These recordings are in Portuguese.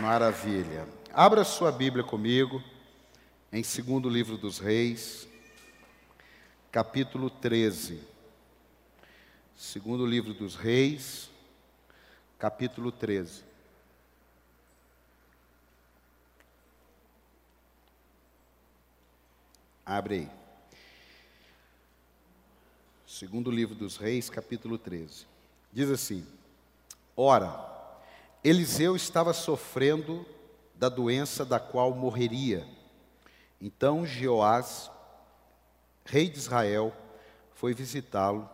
Maravilha. Abra sua Bíblia comigo em segundo livro dos Reis, capítulo 13. Segundo livro dos Reis, capítulo 13. Abre aí. Segundo livro dos Reis, capítulo 13. Diz assim: Ora, Eliseu estava sofrendo da doença da qual morreria. Então Jeoás, rei de Israel, foi visitá-lo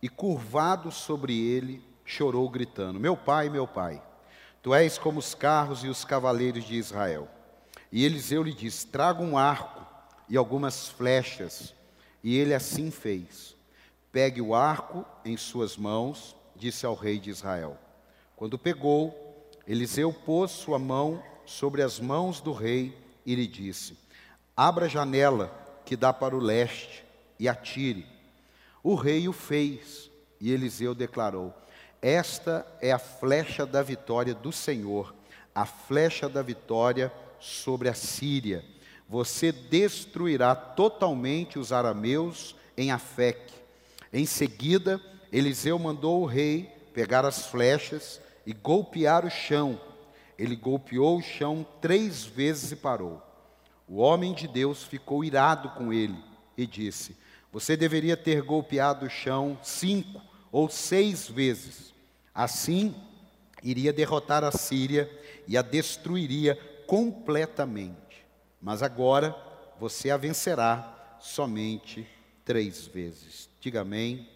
e, curvado sobre ele, chorou, gritando: Meu pai, meu pai, tu és como os carros e os cavaleiros de Israel. E Eliseu lhe disse: Traga um arco e algumas flechas. E ele assim fez. Pegue o arco em suas mãos, disse ao rei de Israel. Quando pegou, Eliseu pôs sua mão sobre as mãos do rei e lhe disse: Abra a janela que dá para o leste e atire. O rei o fez e Eliseu declarou: Esta é a flecha da vitória do Senhor, a flecha da vitória sobre a Síria. Você destruirá totalmente os arameus em Afec. Em seguida, Eliseu mandou o rei pegar as flechas e golpear o chão ele golpeou o chão três vezes e parou. O homem de Deus ficou irado com ele e disse: Você deveria ter golpeado o chão cinco ou seis vezes. Assim, iria derrotar a Síria e a destruiria completamente. Mas agora você a vencerá somente três vezes. Diga amém.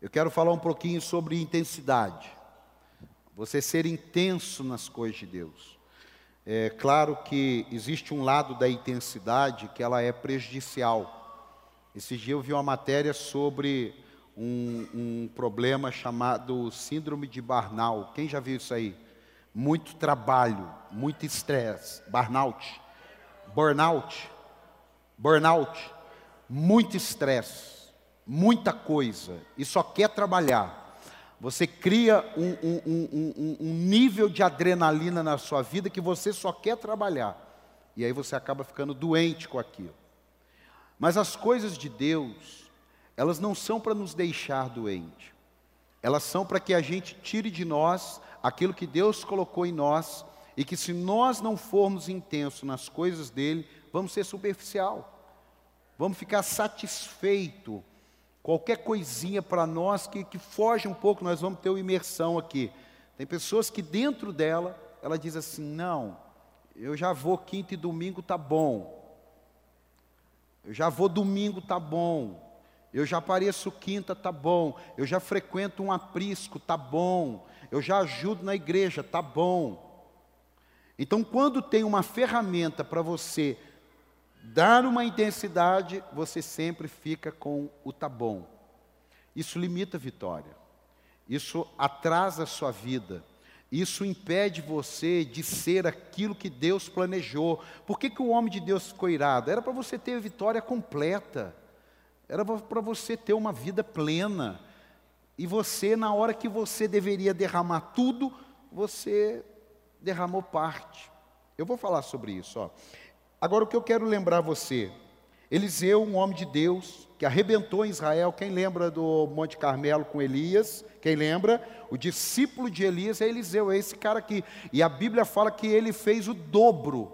Eu quero falar um pouquinho sobre intensidade você ser intenso nas coisas de Deus. É claro que existe um lado da intensidade que ela é prejudicial. Esse dia eu vi uma matéria sobre um, um problema chamado síndrome de Barnal. Quem já viu isso aí? Muito trabalho, muito estresse, burnout, burnout, burnout, muito estresse, muita coisa e só quer trabalhar. Você cria um, um, um, um, nível de adrenalina na sua vida que você só quer trabalhar. E aí você acaba ficando doente com aquilo. Mas as coisas de Deus, elas não são para nos deixar doente. Elas são para que a gente tire de nós aquilo que Deus colocou em nós e que se nós não formos intensos nas coisas dele, vamos ser superficial. Vamos ficar satisfeito Qualquer coisinha para nós que, que foge um pouco, nós vamos ter uma imersão aqui. Tem pessoas que dentro dela, ela diz assim: não, eu já vou quinta e domingo, tá bom. Eu já vou domingo, tá bom. Eu já apareço quinta, tá bom. Eu já frequento um aprisco, tá bom. Eu já ajudo na igreja, tá bom. Então, quando tem uma ferramenta para você dar uma intensidade, você sempre fica com o tá bom. Isso limita a vitória. Isso atrasa a sua vida. Isso impede você de ser aquilo que Deus planejou. Por que, que o homem de Deus ficou irado? Era para você ter a vitória completa. Era para você ter uma vida plena. E você, na hora que você deveria derramar tudo, você derramou parte. Eu vou falar sobre isso. Ó. Agora, o que eu quero lembrar você, Eliseu, um homem de Deus, que arrebentou em Israel, quem lembra do Monte Carmelo com Elias? Quem lembra? O discípulo de Elias é Eliseu, é esse cara aqui. E a Bíblia fala que ele fez o dobro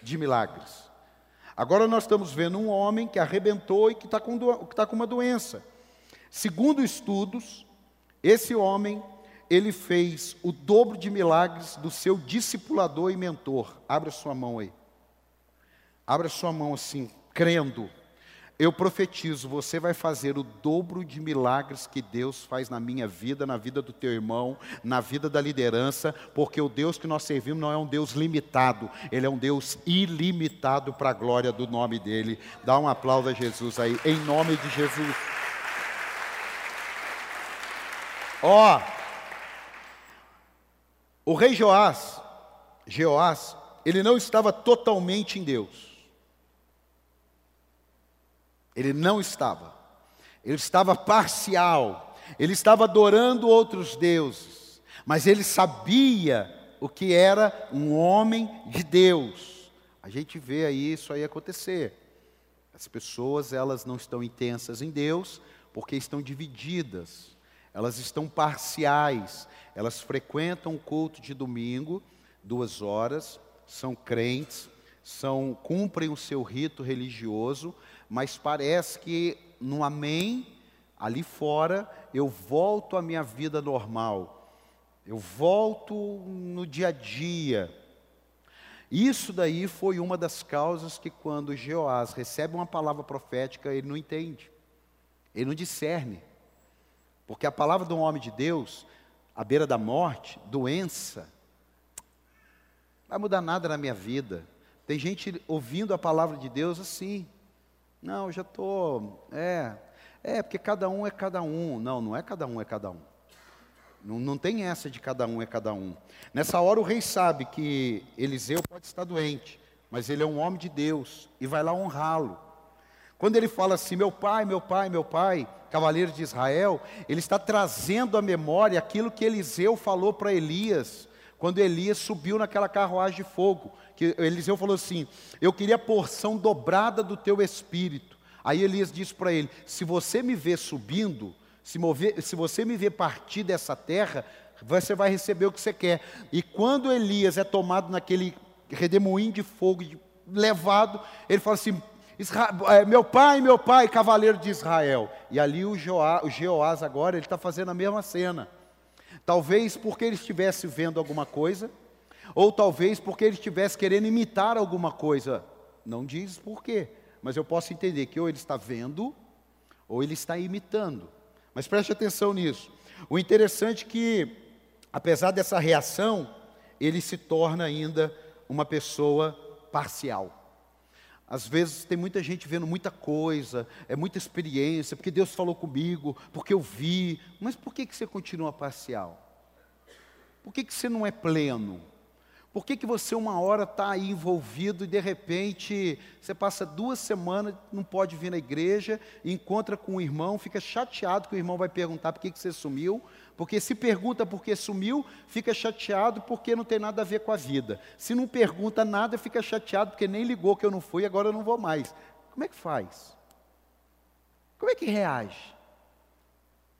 de milagres. Agora nós estamos vendo um homem que arrebentou e que está com, tá com uma doença. Segundo estudos, esse homem, ele fez o dobro de milagres do seu discipulador e mentor. Abra sua mão aí. Abra sua mão assim, crendo. Eu profetizo, você vai fazer o dobro de milagres que Deus faz na minha vida, na vida do teu irmão, na vida da liderança, porque o Deus que nós servimos não é um Deus limitado, ele é um Deus ilimitado para a glória do nome dele. Dá um aplauso a Jesus aí, em nome de Jesus. Ó, oh, o rei Joás, Jeoás, ele não estava totalmente em Deus. Ele não estava. Ele estava parcial. Ele estava adorando outros deuses. Mas ele sabia o que era um homem de Deus. A gente vê aí isso aí acontecer. As pessoas, elas não estão intensas em Deus, porque estão divididas. Elas estão parciais. Elas frequentam o culto de domingo, duas horas, são crentes, são cumprem o seu rito religioso, mas parece que no amém, ali fora, eu volto à minha vida normal. Eu volto no dia a dia. Isso daí foi uma das causas que quando Jeoás recebe uma palavra profética, ele não entende. Ele não discerne. Porque a palavra de um homem de Deus, à beira da morte, doença, vai mudar nada na minha vida. Tem gente ouvindo a palavra de Deus assim. Não, já estou. É, é, porque cada um é cada um. Não, não é cada um é cada um. Não, não tem essa de cada um é cada um. Nessa hora o rei sabe que Eliseu pode estar doente, mas ele é um homem de Deus e vai lá honrá-lo. Quando ele fala assim, meu pai, meu pai, meu pai, cavaleiro de Israel, ele está trazendo à memória aquilo que Eliseu falou para Elias, quando Elias subiu naquela carruagem de fogo, que Eliseu falou assim: Eu queria a porção dobrada do teu espírito. Aí Elias disse para ele: Se você me ver subindo, se, mover, se você me ver partir dessa terra, você vai receber o que você quer. E quando Elias é tomado naquele redemoinho de fogo, levado, ele fala assim: é, meu pai, meu pai, cavaleiro de Israel. E ali o, Joá, o Jeoás agora, ele está fazendo a mesma cena. Talvez porque ele estivesse vendo alguma coisa, ou talvez porque ele estivesse querendo imitar alguma coisa. Não diz por quê, mas eu posso entender que ou ele está vendo, ou ele está imitando. Mas preste atenção nisso. O interessante é que, apesar dessa reação, ele se torna ainda uma pessoa parcial. Às vezes tem muita gente vendo muita coisa, é muita experiência, porque Deus falou comigo, porque eu vi. Mas por que, que você continua parcial? Por que, que você não é pleno? Por que, que você uma hora está aí envolvido e de repente você passa duas semanas, não pode vir na igreja, encontra com um irmão, fica chateado que o irmão vai perguntar por que, que você sumiu, porque se pergunta por que sumiu, fica chateado porque não tem nada a ver com a vida. Se não pergunta nada, fica chateado porque nem ligou que eu não fui, agora eu não vou mais. Como é que faz? Como é que reage?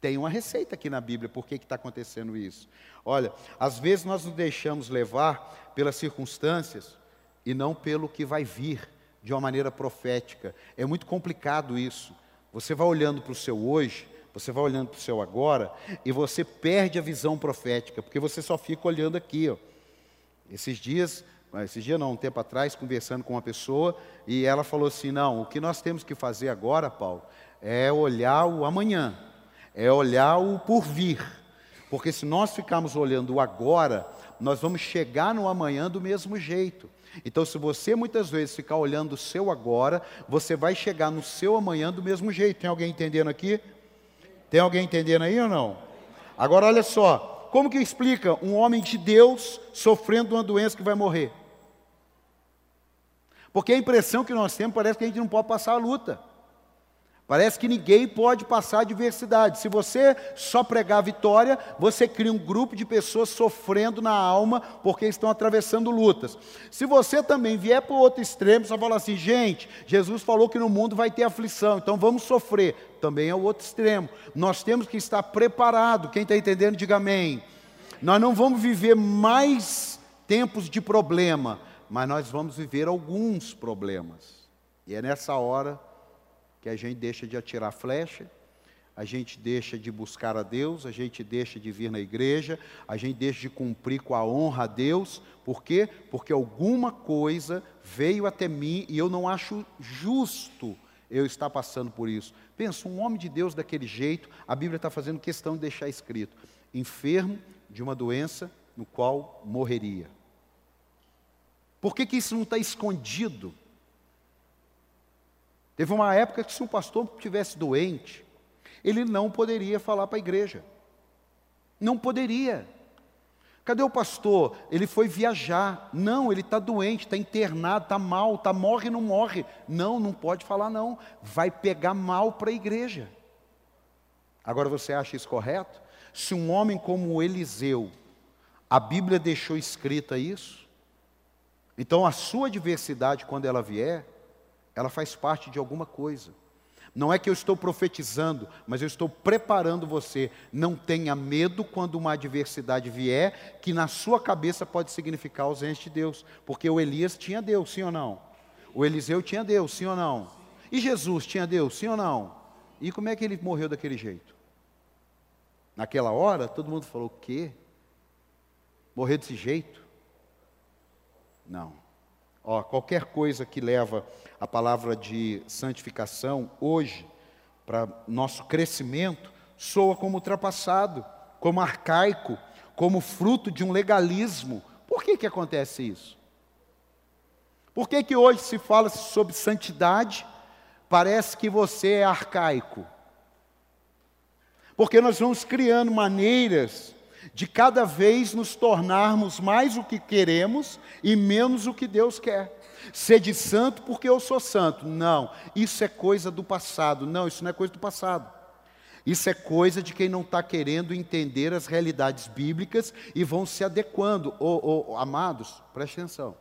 Tem uma receita aqui na Bíblia, por que está acontecendo isso? Olha, às vezes nós nos deixamos levar pelas circunstâncias e não pelo que vai vir de uma maneira profética. É muito complicado isso. Você vai olhando para o seu hoje, você vai olhando para o seu agora e você perde a visão profética, porque você só fica olhando aqui. Ó. Esses dias, ah, esses dias não, um tempo atrás, conversando com uma pessoa, e ela falou assim: não, o que nós temos que fazer agora, Paulo, é olhar o amanhã é olhar o por vir. Porque se nós ficarmos olhando o agora, nós vamos chegar no amanhã do mesmo jeito. Então, se você muitas vezes ficar olhando o seu agora, você vai chegar no seu amanhã do mesmo jeito. Tem alguém entendendo aqui? Tem alguém entendendo aí ou não? Agora, olha só. Como que explica um homem de Deus sofrendo uma doença que vai morrer? Porque a impressão que nós temos parece que a gente não pode passar a luta. Parece que ninguém pode passar adversidade. Se você só pregar vitória, você cria um grupo de pessoas sofrendo na alma porque estão atravessando lutas. Se você também vier para o outro extremo, só falar assim, gente, Jesus falou que no mundo vai ter aflição, então vamos sofrer. Também é o outro extremo. Nós temos que estar preparado. Quem está entendendo, diga amém. Nós não vamos viver mais tempos de problema, mas nós vamos viver alguns problemas. E é nessa hora que a gente deixa de atirar flecha, a gente deixa de buscar a Deus, a gente deixa de vir na igreja, a gente deixa de cumprir com a honra a Deus, por quê? Porque alguma coisa veio até mim e eu não acho justo eu estar passando por isso. Pensa, um homem de Deus daquele jeito, a Bíblia está fazendo questão de deixar escrito: enfermo de uma doença no qual morreria. Por que, que isso não está escondido? Teve uma época que se um pastor tivesse doente, ele não poderia falar para a igreja. Não poderia. Cadê o pastor? Ele foi viajar. Não, ele está doente, está internado, está mal, está morre, não morre. Não, não pode falar não. Vai pegar mal para a igreja. Agora você acha isso correto? Se um homem como Eliseu, A Bíblia deixou escrita isso. Então a sua adversidade, quando ela vier, ela faz parte de alguma coisa. Não é que eu estou profetizando, mas eu estou preparando você. Não tenha medo quando uma adversidade vier, que na sua cabeça pode significar ausência de Deus. Porque o Elias tinha Deus, sim ou não? O Eliseu tinha Deus, sim ou não? E Jesus tinha Deus, sim ou não? E como é que ele morreu daquele jeito? Naquela hora, todo mundo falou: o quê? Morrer desse jeito? Não. Ó, qualquer coisa que leva a palavra de santificação hoje para nosso crescimento soa como ultrapassado, como arcaico, como fruto de um legalismo. Por que, que acontece isso? Por que, que hoje se fala sobre santidade? Parece que você é arcaico. Porque nós vamos criando maneiras de cada vez nos tornarmos mais o que queremos e menos o que Deus quer. Sede santo porque eu sou santo. Não, isso é coisa do passado. Não, isso não é coisa do passado. Isso é coisa de quem não está querendo entender as realidades bíblicas e vão se adequando. Oh, oh, amados, preste atenção.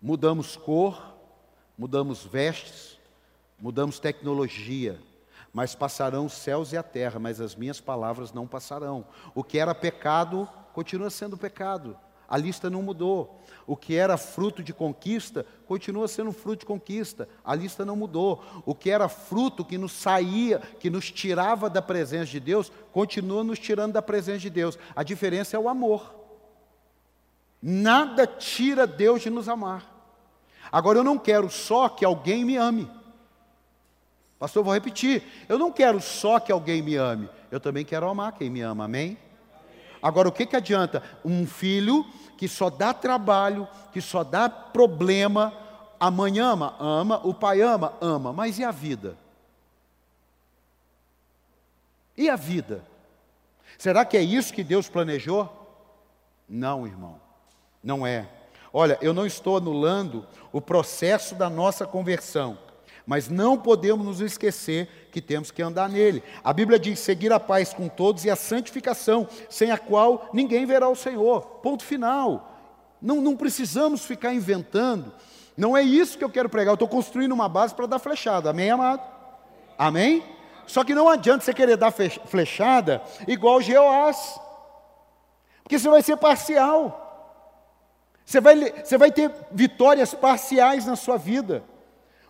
Mudamos cor, mudamos vestes, mudamos tecnologia, mas passarão os céus e a terra, mas as minhas palavras não passarão. O que era pecado continua sendo pecado. A lista não mudou. O que era fruto de conquista continua sendo fruto de conquista. A lista não mudou. O que era fruto que nos saía, que nos tirava da presença de Deus, continua nos tirando da presença de Deus. A diferença é o amor. Nada tira Deus de nos amar. Agora eu não quero só que alguém me ame. Pastor, eu vou repetir. Eu não quero só que alguém me ame. Eu também quero amar quem me ama. Amém? Agora, o que, que adianta? Um filho que só dá trabalho, que só dá problema, a mãe ama? Ama. O pai ama? Ama. Mas e a vida? E a vida? Será que é isso que Deus planejou? Não, irmão. Não é. Olha, eu não estou anulando o processo da nossa conversão mas não podemos nos esquecer que temos que andar nele. A Bíblia diz: seguir a paz com todos e a santificação, sem a qual ninguém verá o Senhor. Ponto final. Não, não precisamos ficar inventando. Não é isso que eu quero pregar. Eu estou construindo uma base para dar flechada. Amém, amado? Amém? Só que não adianta você querer dar flechada igual Jeoás, porque você vai ser parcial. Você vai, você vai ter vitórias parciais na sua vida.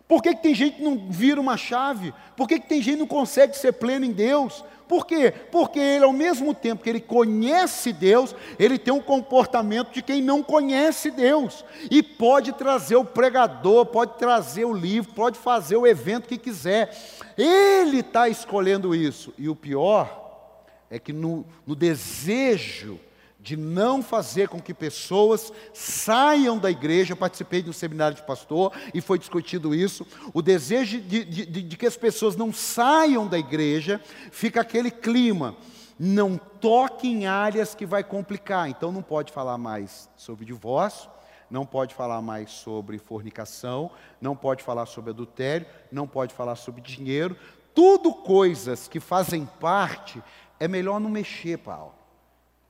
Por que, que tem gente que não vira uma chave? Por que, que tem gente que não consegue ser pleno em Deus? Por quê? Porque ele, ao mesmo tempo que ele conhece Deus, ele tem um comportamento de quem não conhece Deus. E pode trazer o pregador, pode trazer o livro, pode fazer o evento que quiser. Ele está escolhendo isso. E o pior é que no, no desejo de não fazer com que pessoas saiam da igreja. Eu participei de um seminário de pastor e foi discutido isso. O desejo de, de, de, que as pessoas não saiam da igreja, fica aquele clima. Não toque em áreas que vai complicar. Então não pode falar mais sobre divórcio, não pode falar mais sobre fornicação, não pode falar sobre adultério, não pode falar sobre dinheiro. Tudo coisas que fazem parte, é melhor não mexer, Paulo.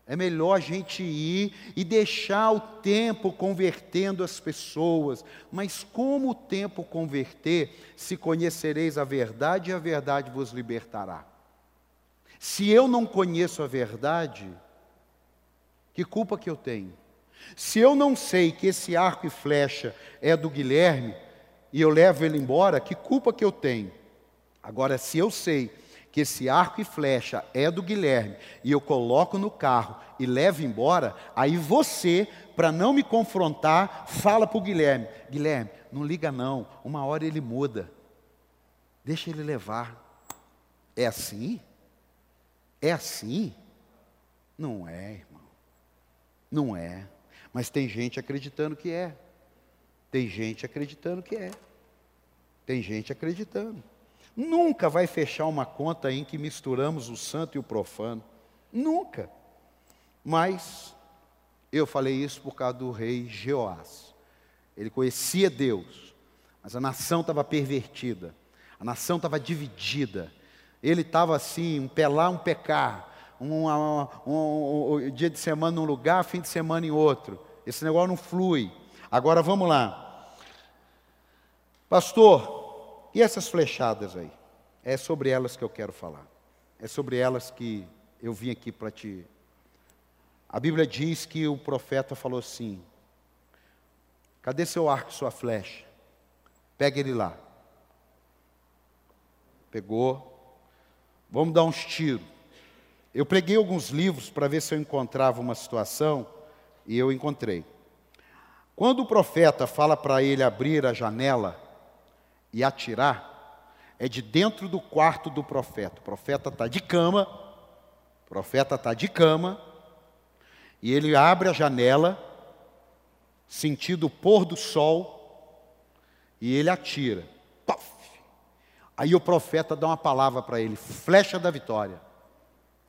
É melhor a gente ir e deixar o tempo convertendo as pessoas. Mas como o tempo converter, se conhecereis a verdade e a verdade vos libertará? Se eu não conheço a verdade, que culpa que eu tenho? Se eu não sei que esse arco e flecha é do Guilherme e eu levo ele embora, que culpa que eu tenho? Agora, se eu sei que esse arco e flecha é do Guilherme e eu coloco no carro e levo embora, aí você, para não me confrontar, fala para o Guilherme: Guilherme, não liga não, uma hora ele muda, deixa ele levar. É assim? É assim? Não é, irmão. Não é. Mas tem gente acreditando que é. Tem gente acreditando que é. Tem gente acreditando. Nunca vai fechar uma conta em que misturamos o santo e o profano. Nunca. Mas eu falei isso por causa do rei Jeoás. Ele conhecia Deus, mas a nação estava pervertida, a nação estava dividida. Ele estava assim, um pelar, um pecar, um, um, um, um, dia de semana num lugar, fim de semana em outro. Esse negócio não flui. Agora vamos lá. Pastor, e essas flechadas aí? É sobre elas que eu quero falar. É sobre elas que eu vim aqui para te. A Bíblia diz que o profeta falou assim: Cadê seu arco sua flecha? Pega ele lá. Pegou. Vamos dar uns tiros. Eu preguei alguns livros para ver se eu encontrava uma situação e eu encontrei. Quando o profeta fala para ele abrir a janela e atirar, é de dentro do quarto do profeta. O profeta está de cama, o profeta está de cama, e ele abre a janela, sentindo o pôr do sol, e ele atira. Puff. Aí o profeta dá uma palavra para ele: flecha da vitória.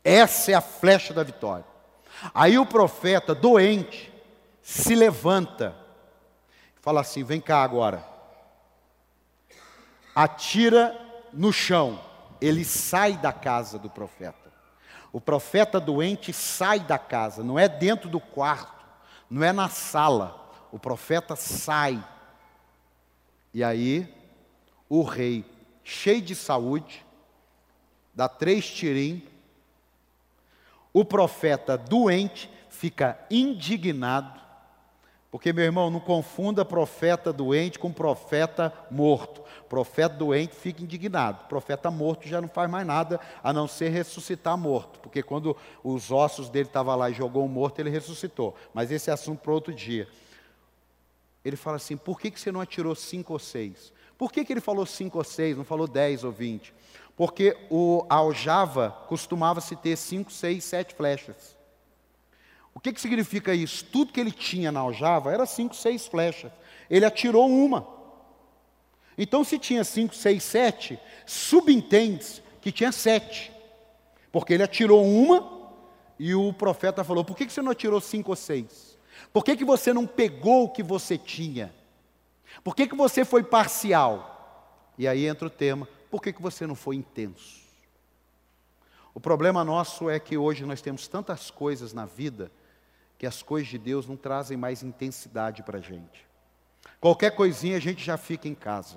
Essa é a flecha da vitória. Aí o profeta, doente, se levanta, fala assim: vem cá agora, atira no chão. Ele sai da casa do profeta. O profeta doente sai da casa, não é dentro do quarto, não é na sala. O profeta sai. E aí, o rei, cheio de saúde, dá três tirinhos, o profeta doente fica indignado, porque, meu irmão, não confunda profeta doente com profeta morto. Profeta doente fica indignado. Profeta morto já não faz mais nada a não ser ressuscitar morto. Porque quando os ossos dele estavam lá e jogou um morto, ele ressuscitou. Mas esse é assunto para outro dia. Ele fala assim: por que, que você não atirou cinco ou seis? Por que, que ele falou cinco ou seis, não falou dez ou vinte? Porque o, aljava costumava-se ter cinco, seis, sete flechas. O que, que significa isso? Tudo que ele tinha na aljava era cinco, seis flechas. Ele atirou uma. Então, se tinha cinco, seis, sete, subentende que tinha sete. Porque ele atirou uma e o profeta falou: por que, que você não atirou cinco ou seis? Por que, que você não pegou o que você tinha? Por que, que você foi parcial? E aí entra o tema: por que, que você não foi intenso? O problema nosso é que hoje nós temos tantas coisas na vida que as coisas de Deus não trazem mais intensidade para a gente. Qualquer coisinha a gente já fica em casa.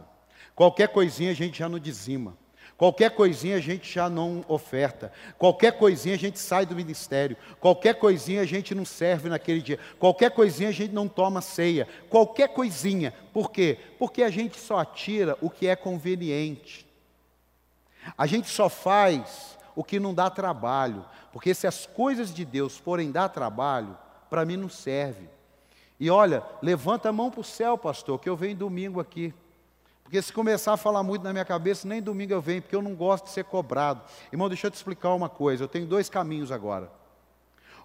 Qualquer coisinha a gente já não dizima. Qualquer coisinha a gente já não oferta. Qualquer coisinha a gente sai do ministério. Qualquer coisinha a gente não serve naquele dia. Qualquer coisinha a gente não toma ceia. Qualquer coisinha. Por quê? Porque a gente só atira o que é conveniente. A gente só faz o que não dá trabalho, porque se as coisas de Deus forem dar trabalho, para mim não serve. E olha, levanta a mão para o céu, pastor, que eu venho domingo aqui. Porque se começar a falar muito na minha cabeça, nem domingo eu venho, porque eu não gosto de ser cobrado. Irmão, deixa eu te explicar uma coisa: eu tenho dois caminhos agora.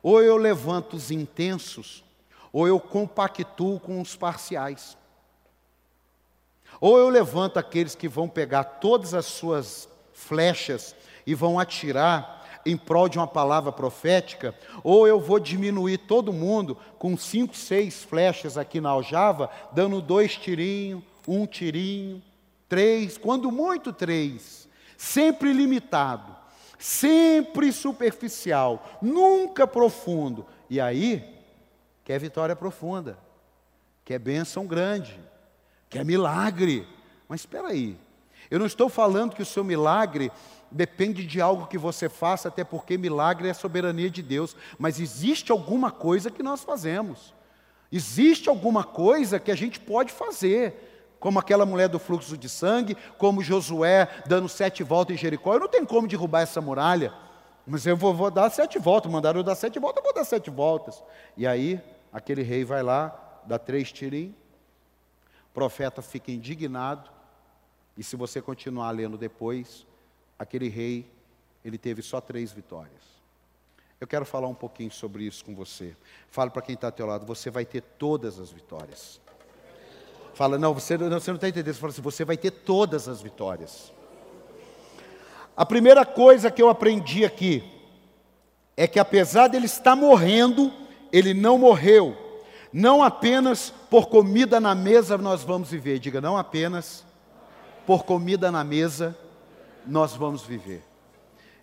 Ou eu levanto os intensos, ou eu compactuo com os parciais. Ou eu levanto aqueles que vão pegar todas as suas flechas e vão atirar em prol de uma palavra profética, ou eu vou diminuir todo mundo com cinco, seis flechas aqui na aljava, dando dois tirinhos, um tirinho, três, quando muito três, sempre limitado, sempre superficial, nunca profundo. E aí, quer vitória profunda, quer bênção grande, quer milagre. Mas espera aí, eu não estou falando que o seu milagre depende de algo que você faça, até porque milagre é soberania de Deus, mas existe alguma coisa que nós fazemos. Existe alguma coisa que a gente pode fazer, como aquela mulher do fluxo de sangue, como Josué dando sete voltas em Jericó. Eu não tenho como derrubar essa muralha, mas eu vou, vou dar sete voltas. Mandaram eu dar sete voltas, eu vou dar sete voltas. E aí, aquele rei vai lá, dá três tirinhos, o profeta fica indignado, e se você continuar lendo depois, aquele rei, ele teve só três vitórias. Eu quero falar um pouquinho sobre isso com você. Fala para quem está ao teu lado, você vai ter todas as vitórias. Fala, não, você não está entendendo. Você fala assim, você vai ter todas as vitórias. A primeira coisa que eu aprendi aqui é que apesar dele estar morrendo, ele não morreu. Não apenas por comida na mesa nós vamos viver. Diga, não apenas por comida na mesa nós vamos viver.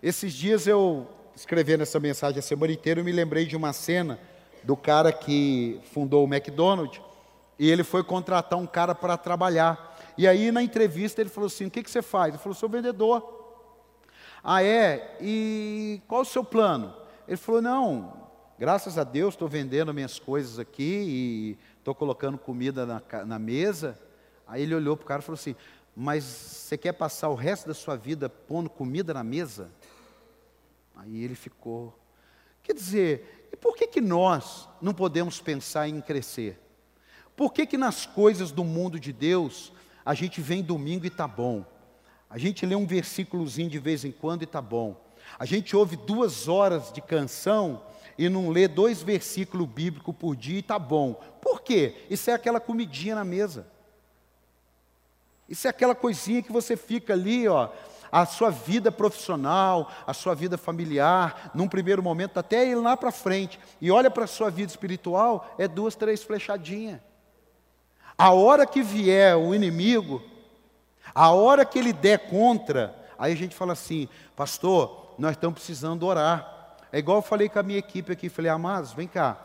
Esses dias eu escrevendo essa mensagem a semana inteira, eu me lembrei de uma cena do cara que fundou o McDonald's e ele foi contratar um cara para trabalhar. E aí na entrevista ele falou assim: O que, que você faz? Ele falou: Sou vendedor. Ah, é? E qual o seu plano? Ele falou: Não, graças a Deus estou vendendo minhas coisas aqui e estou colocando comida na, na mesa. Aí ele olhou para o cara e falou assim: Mas você quer passar o resto da sua vida pondo comida na mesa? Aí ele ficou. Quer dizer, e por que, que nós não podemos pensar em crescer? Por que, que nas coisas do mundo de Deus a gente vem domingo e está bom? A gente lê um versículozinho de vez em quando e está bom. A gente ouve duas horas de canção e não lê dois versículos bíblicos por dia e está bom. Por quê? Isso é aquela comidinha na mesa. Isso é aquela coisinha que você fica ali, ó, a sua vida profissional, a sua vida familiar, num primeiro momento, até ir lá para frente, e olha para a sua vida espiritual, é duas, três flechadinhas. A hora que vier o inimigo, a hora que ele der contra, aí a gente fala assim, pastor, nós estamos precisando orar. É igual eu falei com a minha equipe aqui, falei, amados, vem cá.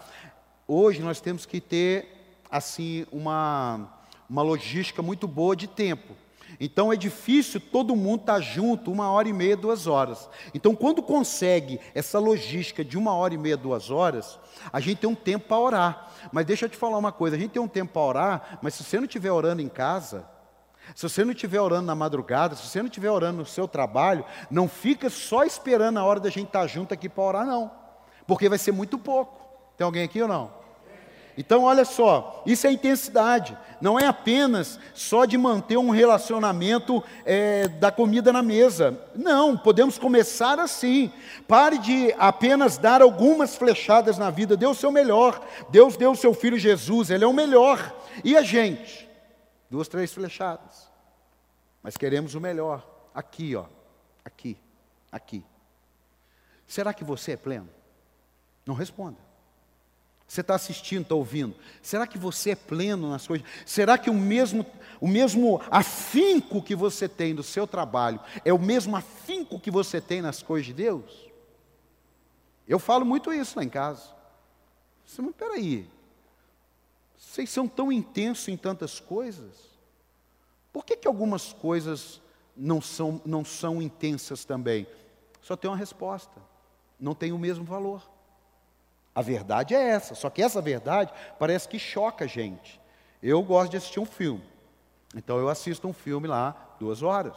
Hoje nós temos que ter, assim, uma, uma logística muito boa de tempo. Então é difícil todo mundo estar tá junto uma hora e meia, duas horas. Então, quando consegue essa logística de uma hora e meia, duas horas, a gente tem um tempo para orar. Mas deixa eu te falar uma coisa: a gente tem um tempo para orar, mas se você não estiver orando em casa, se você não estiver orando na madrugada, se você não estiver orando no seu trabalho, não fica só esperando a hora da gente estar tá junto aqui para orar, não. Porque vai ser muito pouco. Tem alguém aqui ou não? Então, olha só, isso é intensidade. Não é apenas só de manter um relacionamento é, da comida na mesa. Não, podemos começar assim. Pare de apenas dar algumas flechadas na vida. Dê o seu melhor. Deus deu o seu filho Jesus, ele é o melhor. E a gente? Duas, três flechadas. Mas queremos o melhor. Aqui, ó. Aqui. Aqui. Será que você é pleno? Não responda. Você está assistindo, está ouvindo. Será que você é pleno nas coisas? Será que o mesmo, o mesmo afinco que você tem do seu trabalho é o mesmo afinco que você tem nas coisas de Deus? Eu falo muito isso lá em casa. Você, mas peraí, vocês são tão intensos em tantas coisas? Por que, que algumas coisas não são, não são intensas também? Só tem uma resposta: não tem o mesmo valor. A verdade é essa, só que essa verdade parece que choca a gente. Eu gosto de assistir um filme, então eu assisto um filme lá duas horas.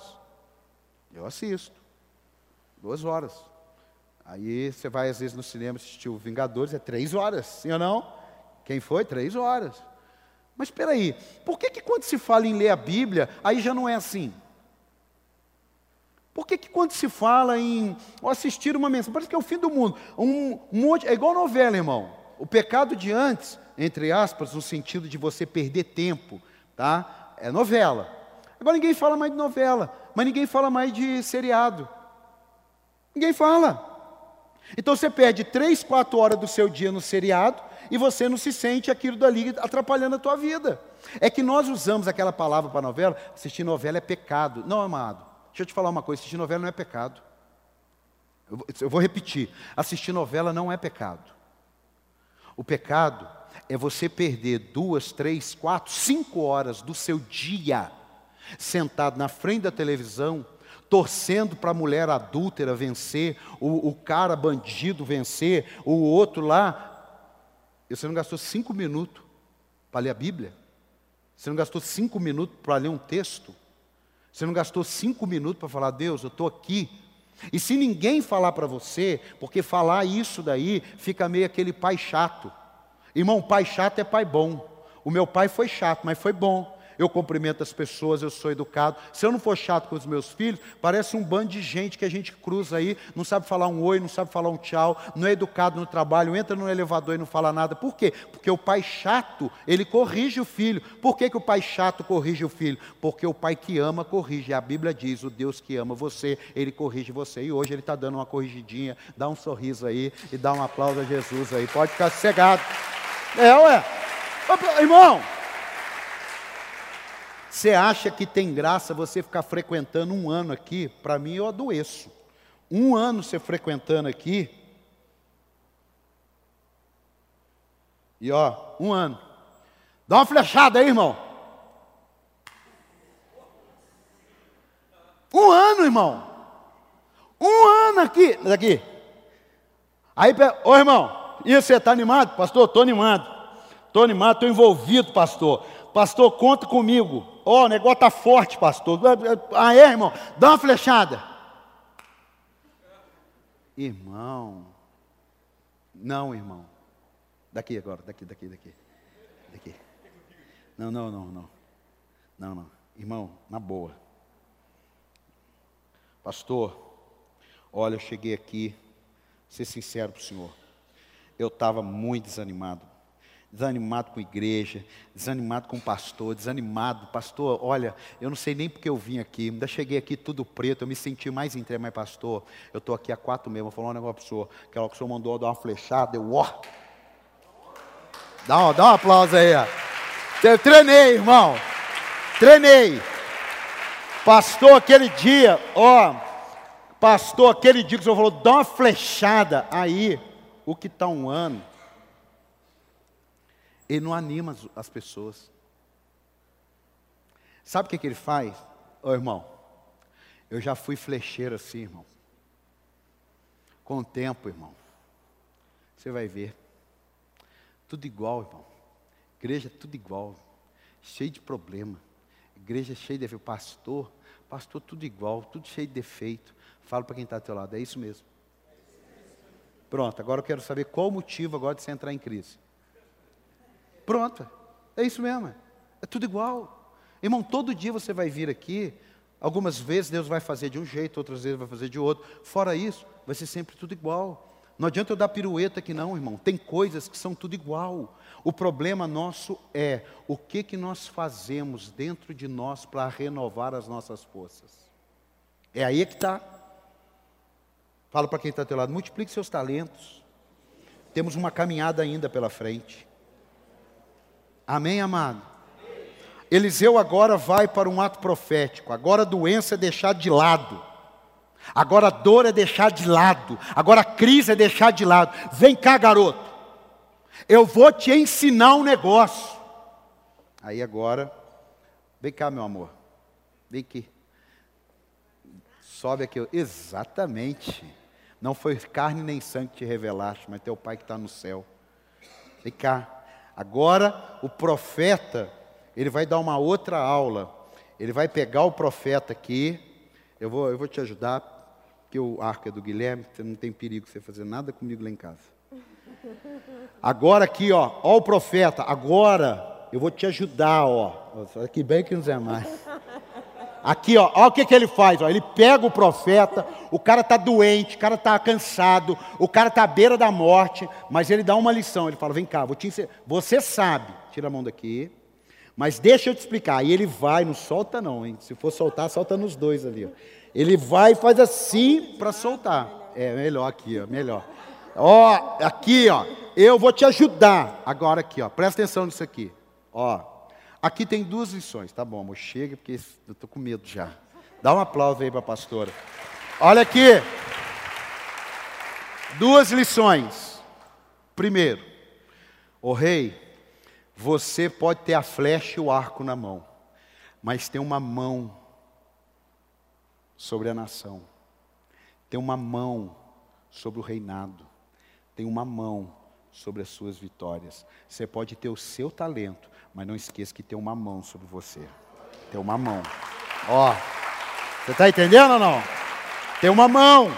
Eu assisto, duas horas. Aí você vai às vezes no cinema assistir o Vingadores, é três horas, sim ou não? Quem foi? Três horas. Mas espera aí, por que, que quando se fala em ler a Bíblia, aí já não é assim? Por que, que quando se fala em assistir uma mensagem, parece que é o fim do mundo. Um, um monte, é igual novela, irmão. O pecado de antes, entre aspas, no sentido de você perder tempo, tá? É novela. Agora ninguém fala mais de novela, mas ninguém fala mais de seriado. Ninguém fala. Então você perde três, quatro horas do seu dia no seriado e você não se sente aquilo dali atrapalhando a tua vida. É que nós usamos aquela palavra para novela, assistir novela é pecado. Não, amado. Deixa eu te falar uma coisa: assistir novela não é pecado. Eu vou repetir: assistir novela não é pecado. O pecado é você perder duas, três, quatro, cinco horas do seu dia sentado na frente da televisão, torcendo para a mulher adúltera vencer, o, o cara bandido vencer, o outro lá. E você não gastou cinco minutos para ler a Bíblia? Você não gastou cinco minutos para ler um texto? Você não gastou cinco minutos para falar, Deus, eu estou aqui. E se ninguém falar para você, porque falar isso daí fica meio aquele pai chato. Irmão, pai chato é pai bom. O meu pai foi chato, mas foi bom eu cumprimento as pessoas, eu sou educado. Se eu não for chato com os meus filhos, parece um bando de gente que a gente cruza aí, não sabe falar um oi, não sabe falar um tchau, não é educado no trabalho, entra no elevador e não fala nada. Por quê? Porque o pai chato, ele corrige o filho. Por que, que o pai chato corrige o filho? Porque o pai que ama corrige. A Bíblia diz: o Deus que ama você, ele corrige você. E hoje ele está dando uma corrigidinha, dá um sorriso aí e dá um aplauso a Jesus aí. Pode ficar sossegado. É, ué. Irmão, você acha que tem graça você ficar frequentando um ano aqui? Para mim, eu adoeço. Um ano você frequentando aqui. E ó, um ano. Dá uma flechada aí, irmão. Um ano, irmão. Um ano aqui. Daqui. Aí, ô irmão, e você está animado? Pastor, estou animado. Estou animado, estou envolvido, pastor. Pastor, conta comigo. Ó, oh, o negócio está forte, pastor. Ah, é, irmão? Dá uma flechada. Irmão. Não, irmão. Daqui agora, daqui, daqui, daqui. Daqui. Não, não, não, não. Não, não. Irmão, na boa. Pastor, olha, eu cheguei aqui, ser sincero para o senhor. Eu estava muito desanimado desanimado com a igreja, desanimado com o pastor, desanimado. Pastor, olha, eu não sei nem porque eu vim aqui, ainda cheguei aqui tudo preto, eu me senti mais entregue, mas pastor, eu estou aqui há quatro meses, vou falar um negócio para o senhor, que o senhor mandou dar uma flechada, eu, ó. Dá, dá um aplauso aí, ó. Eu treinei, irmão, treinei. Pastor, aquele dia, ó, pastor, aquele dia que o senhor falou, dá uma flechada, aí, o que está um ano, ele não anima as pessoas. Sabe o que, que ele faz? Ô irmão, eu já fui flecheiro assim, irmão. Com o tempo, irmão, você vai ver. Tudo igual, irmão. Igreja tudo igual. Cheio de problema. Igreja cheia de. Pastor, pastor tudo igual, tudo cheio de defeito. Fala para quem está ao teu lado, é isso mesmo. Pronto, agora eu quero saber qual o motivo agora de você entrar em crise. Pronto, é isso mesmo. É tudo igual. Irmão, todo dia você vai vir aqui, algumas vezes Deus vai fazer de um jeito, outras vezes vai fazer de outro. Fora isso, vai ser sempre tudo igual. Não adianta eu dar pirueta aqui não, irmão. Tem coisas que são tudo igual. O problema nosso é o que que nós fazemos dentro de nós para renovar as nossas forças. É aí que está. Fala para quem está ao teu lado, multiplique seus talentos. Temos uma caminhada ainda pela frente. Amém, amado? Eliseu agora vai para um ato profético. Agora a doença é deixada de lado. Agora a dor é deixada de lado. Agora a crise é deixada de lado. Vem cá, garoto. Eu vou te ensinar um negócio. Aí agora, vem cá, meu amor. Vem aqui. Sobe aqui. Exatamente. Não foi carne nem sangue que te revelaste, mas teu pai que está no céu. Vem cá. Agora o profeta, ele vai dar uma outra aula. Ele vai pegar o profeta aqui. Eu vou, eu vou te ajudar, porque o arco é do Guilherme, você não tem perigo você fazer nada comigo lá em casa. Agora aqui, ó, ó o profeta. Agora eu vou te ajudar, ó. Aqui bem que não é mais. Aqui, ó, ó o que, que ele faz, ó. Ele pega o profeta, o cara está doente, o cara está cansado, o cara está à beira da morte, mas ele dá uma lição. Ele fala: vem cá, vou te ensinar. Você sabe, tira a mão daqui, mas deixa eu te explicar. E ele vai, não solta não, hein? Se for soltar, solta nos dois ali. Ó. Ele vai e faz assim para soltar. É melhor aqui, ó, melhor. Ó, aqui, ó, eu vou te ajudar. Agora aqui, ó, presta atenção nisso aqui. Ó, Aqui tem duas lições, tá bom, amor, chega porque eu estou com medo já. Dá um aplauso aí para a pastora. Olha aqui. Duas lições. Primeiro, o rei, você pode ter a flecha e o arco na mão, mas tem uma mão sobre a nação, tem uma mão sobre o reinado, tem uma mão sobre as suas vitórias. Você pode ter o seu talento, mas não esqueça que tem uma mão sobre você. Tem uma mão. Ó, você está entendendo ou não? Tem uma mão.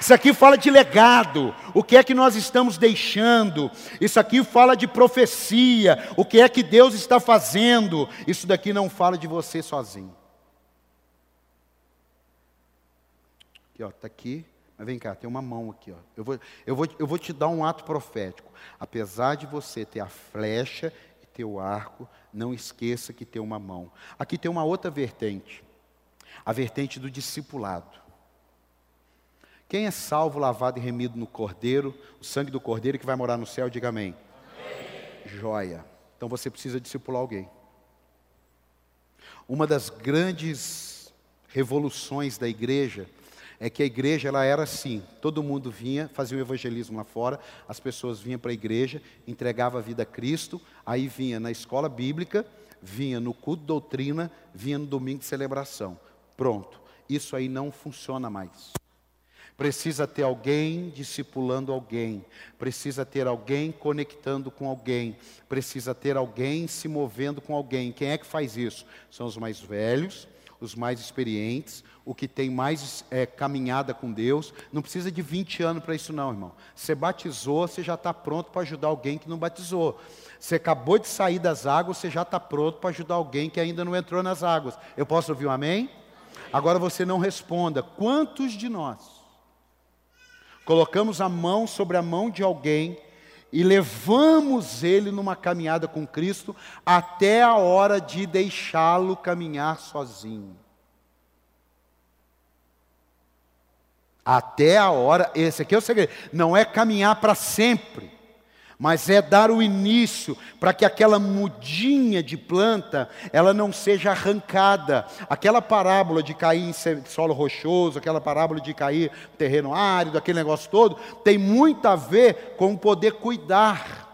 Isso aqui fala de legado, o que é que nós estamos deixando. Isso aqui fala de profecia, o que é que Deus está fazendo. Isso daqui não fala de você sozinho. Aqui, ó, está aqui, mas vem cá, tem uma mão aqui. Ó. Eu, vou, eu, vou, eu vou te dar um ato profético. Apesar de você ter a flecha teu arco, não esqueça que tem uma mão. Aqui tem uma outra vertente, a vertente do discipulado. Quem é salvo, lavado e remido no cordeiro, o sangue do cordeiro que vai morar no céu, diga amém. amém. Joia. Então você precisa discipular alguém. Uma das grandes revoluções da igreja é que a igreja ela era assim, todo mundo vinha, fazia o evangelismo lá fora, as pessoas vinham para a igreja, entregava a vida a Cristo, aí vinha na escola bíblica, vinha no culto de doutrina, vinha no domingo de celebração. Pronto. Isso aí não funciona mais. Precisa ter alguém discipulando alguém, precisa ter alguém conectando com alguém, precisa ter alguém se movendo com alguém. Quem é que faz isso? São os mais velhos, os mais experientes, o que tem mais é, caminhada com Deus. Não precisa de 20 anos para isso, não, irmão. Você batizou, você já está pronto para ajudar alguém que não batizou. Você acabou de sair das águas, você já está pronto para ajudar alguém que ainda não entrou nas águas. Eu posso ouvir um amém? Agora você não responda. Quantos de nós colocamos a mão sobre a mão de alguém e levamos ele numa caminhada com Cristo até a hora de deixá-lo caminhar sozinho. Até a hora, esse aqui é o segredo, não é caminhar para sempre mas é dar o início para que aquela mudinha de planta, ela não seja arrancada. Aquela parábola de cair em solo rochoso, aquela parábola de cair em terreno árido, aquele negócio todo, tem muito a ver com poder cuidar.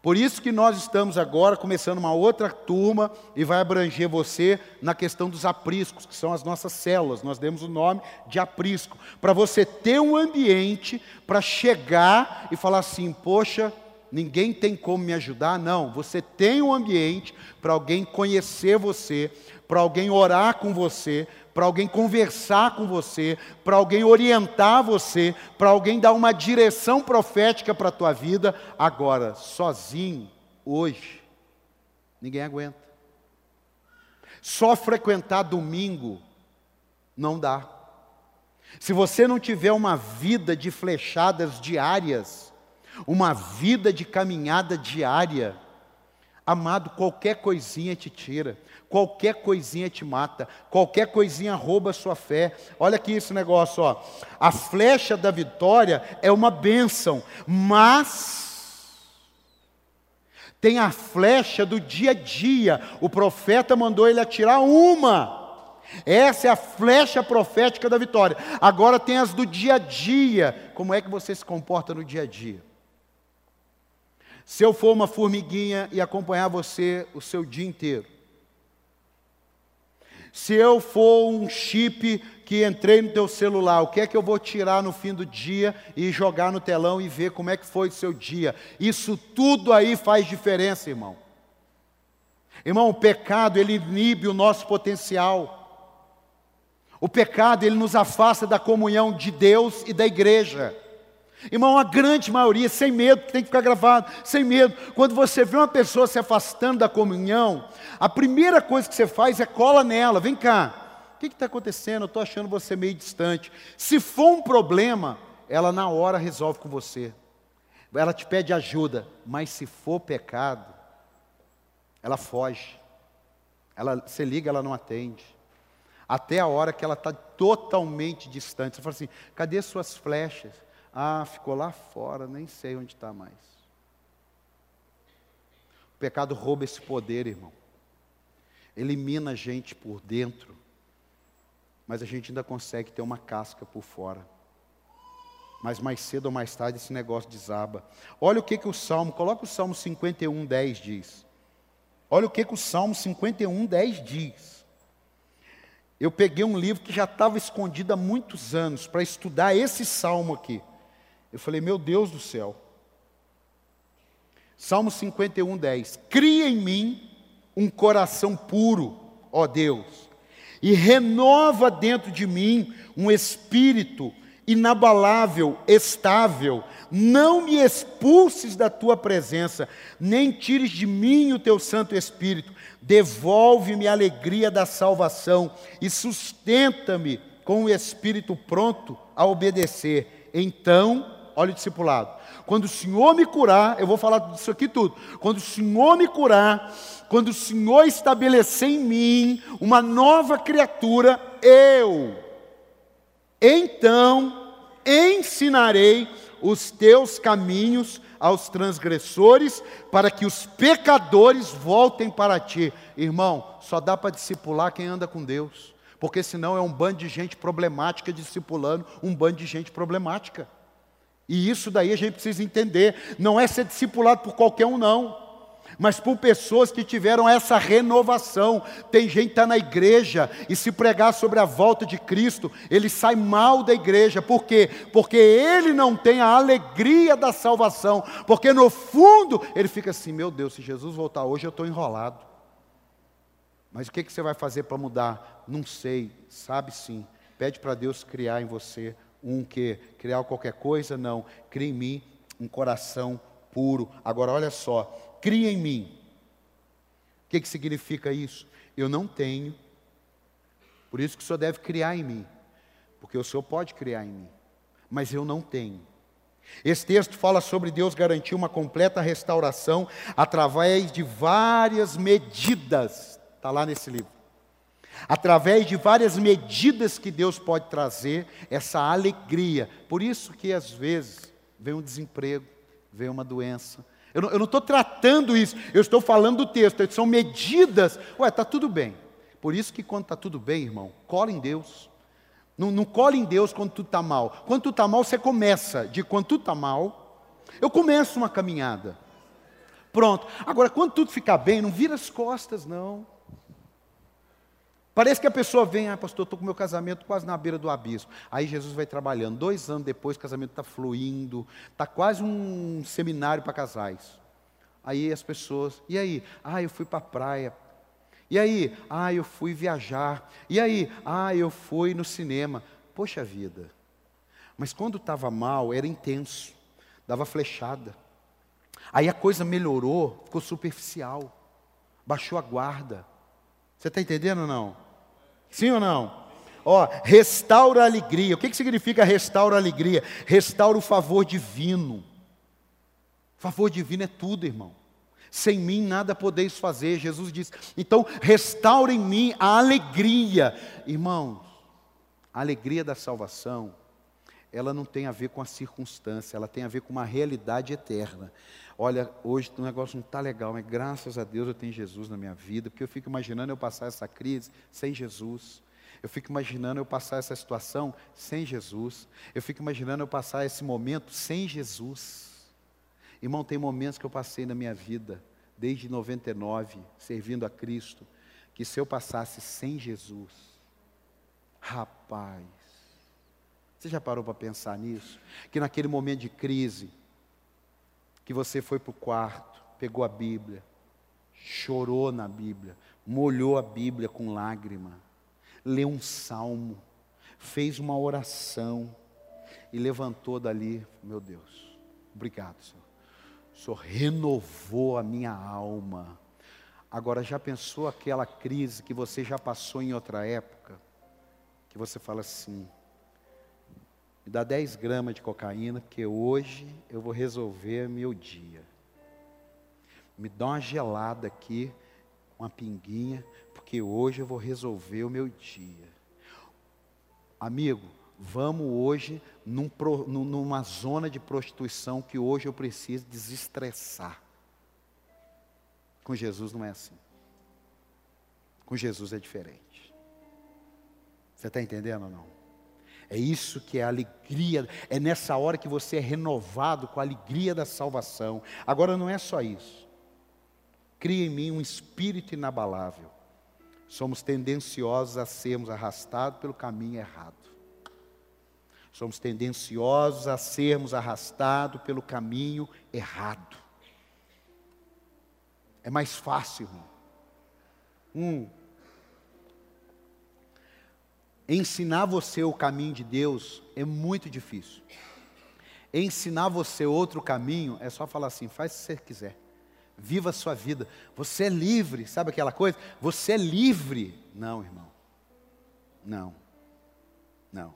Por isso que nós estamos agora começando uma outra turma e vai abranger você na questão dos apriscos, que são as nossas células. Nós demos o nome de aprisco, para você ter um ambiente para chegar e falar assim: "Poxa, ninguém tem como me ajudar, não. Você tem um ambiente para alguém conhecer você, para alguém orar com você, para alguém conversar com você, para alguém orientar você, para alguém dar uma direção profética para a tua vida. Agora, sozinho, hoje, ninguém aguenta. Só frequentar domingo não dá. Se você não tiver uma vida de flechadas diárias, uma vida de caminhada diária. Amado, qualquer coisinha te tira, qualquer coisinha te mata, qualquer coisinha rouba a sua fé. Olha aqui esse negócio, ó. A flecha da vitória é uma bênção, mas tem a flecha do dia a dia. O profeta mandou ele atirar uma. Essa é a flecha profética da vitória. Agora tem as do dia a dia. Como é que você se comporta no dia a dia? Se eu for uma formiguinha e acompanhar você o seu dia inteiro. Se eu for um chip que entrei no teu celular, o que é que eu vou tirar no fim do dia e jogar no telão e ver como é que foi o seu dia? Isso tudo aí faz diferença, irmão. Irmão, o pecado ele inibe o nosso potencial. O pecado ele nos afasta da comunhão de Deus e da igreja. Irmão, a grande maioria, sem medo, tem que ficar gravado, sem medo. Quando você vê uma pessoa se afastando da comunhão, a primeira coisa que você faz é cola nela, vem cá. O que está acontecendo? Eu estou achando você meio distante. Se for um problema, ela na hora resolve com você. Ela te pede ajuda, mas se for pecado, ela foge. Ela, você liga, ela não atende. Até a hora que ela está totalmente distante. Você fala assim: cadê suas flechas? Ah, ficou lá fora, nem sei onde está mais. O pecado rouba esse poder, irmão. Elimina a gente por dentro, mas a gente ainda consegue ter uma casca por fora. Mas mais cedo ou mais tarde esse negócio desaba. Olha o que, que o Salmo, coloca o Salmo 51, 10 diz. Olha o que, que o Salmo 51, 10 diz. Eu peguei um livro que já estava escondido há muitos anos para estudar esse salmo aqui. Eu falei, meu Deus do céu. Salmo 51, 10. Cria em mim um coração puro, ó Deus, e renova dentro de mim um espírito inabalável, estável. Não me expulses da tua presença, nem tires de mim o teu Santo Espírito. Devolve-me a alegria da salvação e sustenta-me com o espírito pronto a obedecer. Então olha o discipulado. Quando o Senhor me curar, eu vou falar disso aqui tudo. Quando o Senhor me curar, quando o Senhor estabelecer em mim uma nova criatura, eu, então, ensinarei os teus caminhos aos transgressores, para que os pecadores voltem para ti. Irmão, só dá para discipular quem anda com Deus. Porque senão é um bando de gente problemática discipulando um bando de gente problemática. E isso daí a gente precisa entender. Não é ser discipulado por qualquer um, não mas por pessoas que tiveram essa renovação. Tem gente que está na igreja e se pregar sobre a volta de Cristo, ele sai mal da igreja. Por quê? Porque ele não tem a alegria da salvação. Porque no fundo ele fica assim: meu Deus, se Jesus voltar hoje eu estou enrolado. Mas o que, que você vai fazer para mudar? Não sei, sabe sim. Pede para Deus criar em você um que? Criar qualquer coisa? Não. Cria em mim um coração puro. Agora olha só, cria em mim. O que, que significa isso? Eu não tenho, por isso que o Senhor deve criar em mim, porque o Senhor pode criar em mim, mas eu não tenho. Esse texto fala sobre Deus garantir uma completa restauração através de várias medidas, está lá nesse livro. Através de várias medidas que Deus pode trazer essa alegria. Por isso que às vezes vem um desemprego, vem uma doença, eu não estou tratando isso, eu estou falando do texto, são medidas. Ué, está tudo bem. Por isso que quando está tudo bem, irmão, cola em Deus. Não, não cola em Deus quando tudo está mal. Quando tudo está mal, você começa. De quando tudo está mal, eu começo uma caminhada. Pronto. Agora, quando tudo ficar bem, não vira as costas, não. Parece que a pessoa vem, ah, pastor, estou com meu casamento quase na beira do abismo. Aí Jesus vai trabalhando. Dois anos depois, o casamento está fluindo, está quase um seminário para casais. Aí as pessoas, e aí? Ah, eu fui para a praia. E aí? Ah, eu fui viajar. E aí? Ah, eu fui no cinema. Poxa vida. Mas quando estava mal, era intenso, dava flechada. Aí a coisa melhorou, ficou superficial, baixou a guarda. Você está entendendo ou não? Sim ou não? Ó, restaura a alegria. O que, que significa restaura a alegria? Restaura o favor divino. Favor divino é tudo, irmão. Sem mim nada podeis fazer. Jesus diz. Então, restaura em mim a alegria. Irmãos, a alegria da salvação, ela não tem a ver com a circunstância, ela tem a ver com uma realidade eterna olha, hoje o negócio não está legal, mas graças a Deus eu tenho Jesus na minha vida, porque eu fico imaginando eu passar essa crise sem Jesus. Eu fico imaginando eu passar essa situação sem Jesus. Eu fico imaginando eu passar esse momento sem Jesus. Irmão, tem momentos que eu passei na minha vida, desde 99, servindo a Cristo, que se eu passasse sem Jesus, rapaz, você já parou para pensar nisso? Que naquele momento de crise, que você foi para o quarto, pegou a Bíblia, chorou na Bíblia, molhou a Bíblia com lágrima, leu um salmo, fez uma oração e levantou dali, meu Deus, obrigado, Senhor. O Senhor renovou a minha alma. Agora, já pensou aquela crise que você já passou em outra época? Que você fala assim, me dá 10 gramas de cocaína, porque hoje eu vou resolver meu dia. Me dá uma gelada aqui, uma pinguinha, porque hoje eu vou resolver o meu dia. Amigo, vamos hoje num, numa zona de prostituição que hoje eu preciso desestressar. Com Jesus não é assim. Com Jesus é diferente. Você está entendendo ou não? É isso que é alegria, é nessa hora que você é renovado com a alegria da salvação. Agora não é só isso. Cria em mim um espírito inabalável. Somos tendenciosos a sermos arrastados pelo caminho errado. Somos tendenciosos a sermos arrastados pelo caminho errado. É mais fácil, irmão. Ensinar você o caminho de Deus é muito difícil. Ensinar você outro caminho é só falar assim: faz o que você quiser. Viva a sua vida. Você é livre, sabe aquela coisa? Você é livre. Não, irmão. Não. Não.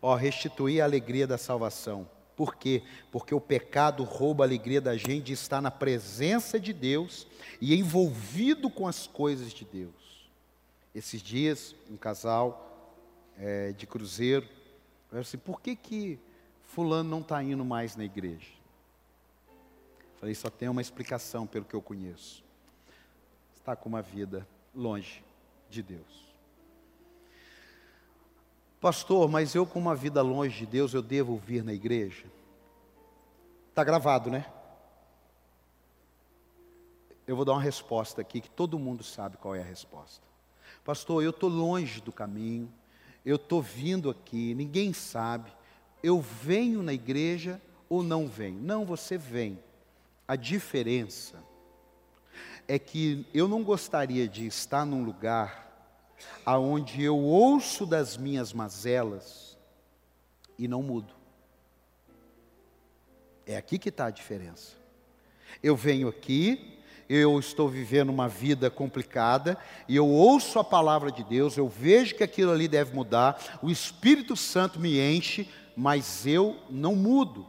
Ó, restituir a alegria da salvação. Por quê? Porque o pecado rouba a alegria da gente de estar na presença de Deus e envolvido com as coisas de Deus. Esses dias, um casal é, de cruzeiro. Eu assim, por que que fulano não está indo mais na igreja? Falei, só tem uma explicação pelo que eu conheço. Está com uma vida longe de Deus. Pastor, mas eu com uma vida longe de Deus, eu devo vir na igreja? Está gravado, né? Eu vou dar uma resposta aqui que todo mundo sabe qual é a resposta. Pastor, eu estou longe do caminho, eu estou vindo aqui, ninguém sabe, eu venho na igreja ou não venho? Não, você vem. A diferença é que eu não gostaria de estar num lugar aonde eu ouço das minhas mazelas e não mudo. É aqui que está a diferença. Eu venho aqui, eu estou vivendo uma vida complicada e eu ouço a palavra de Deus, eu vejo que aquilo ali deve mudar, o Espírito Santo me enche, mas eu não mudo.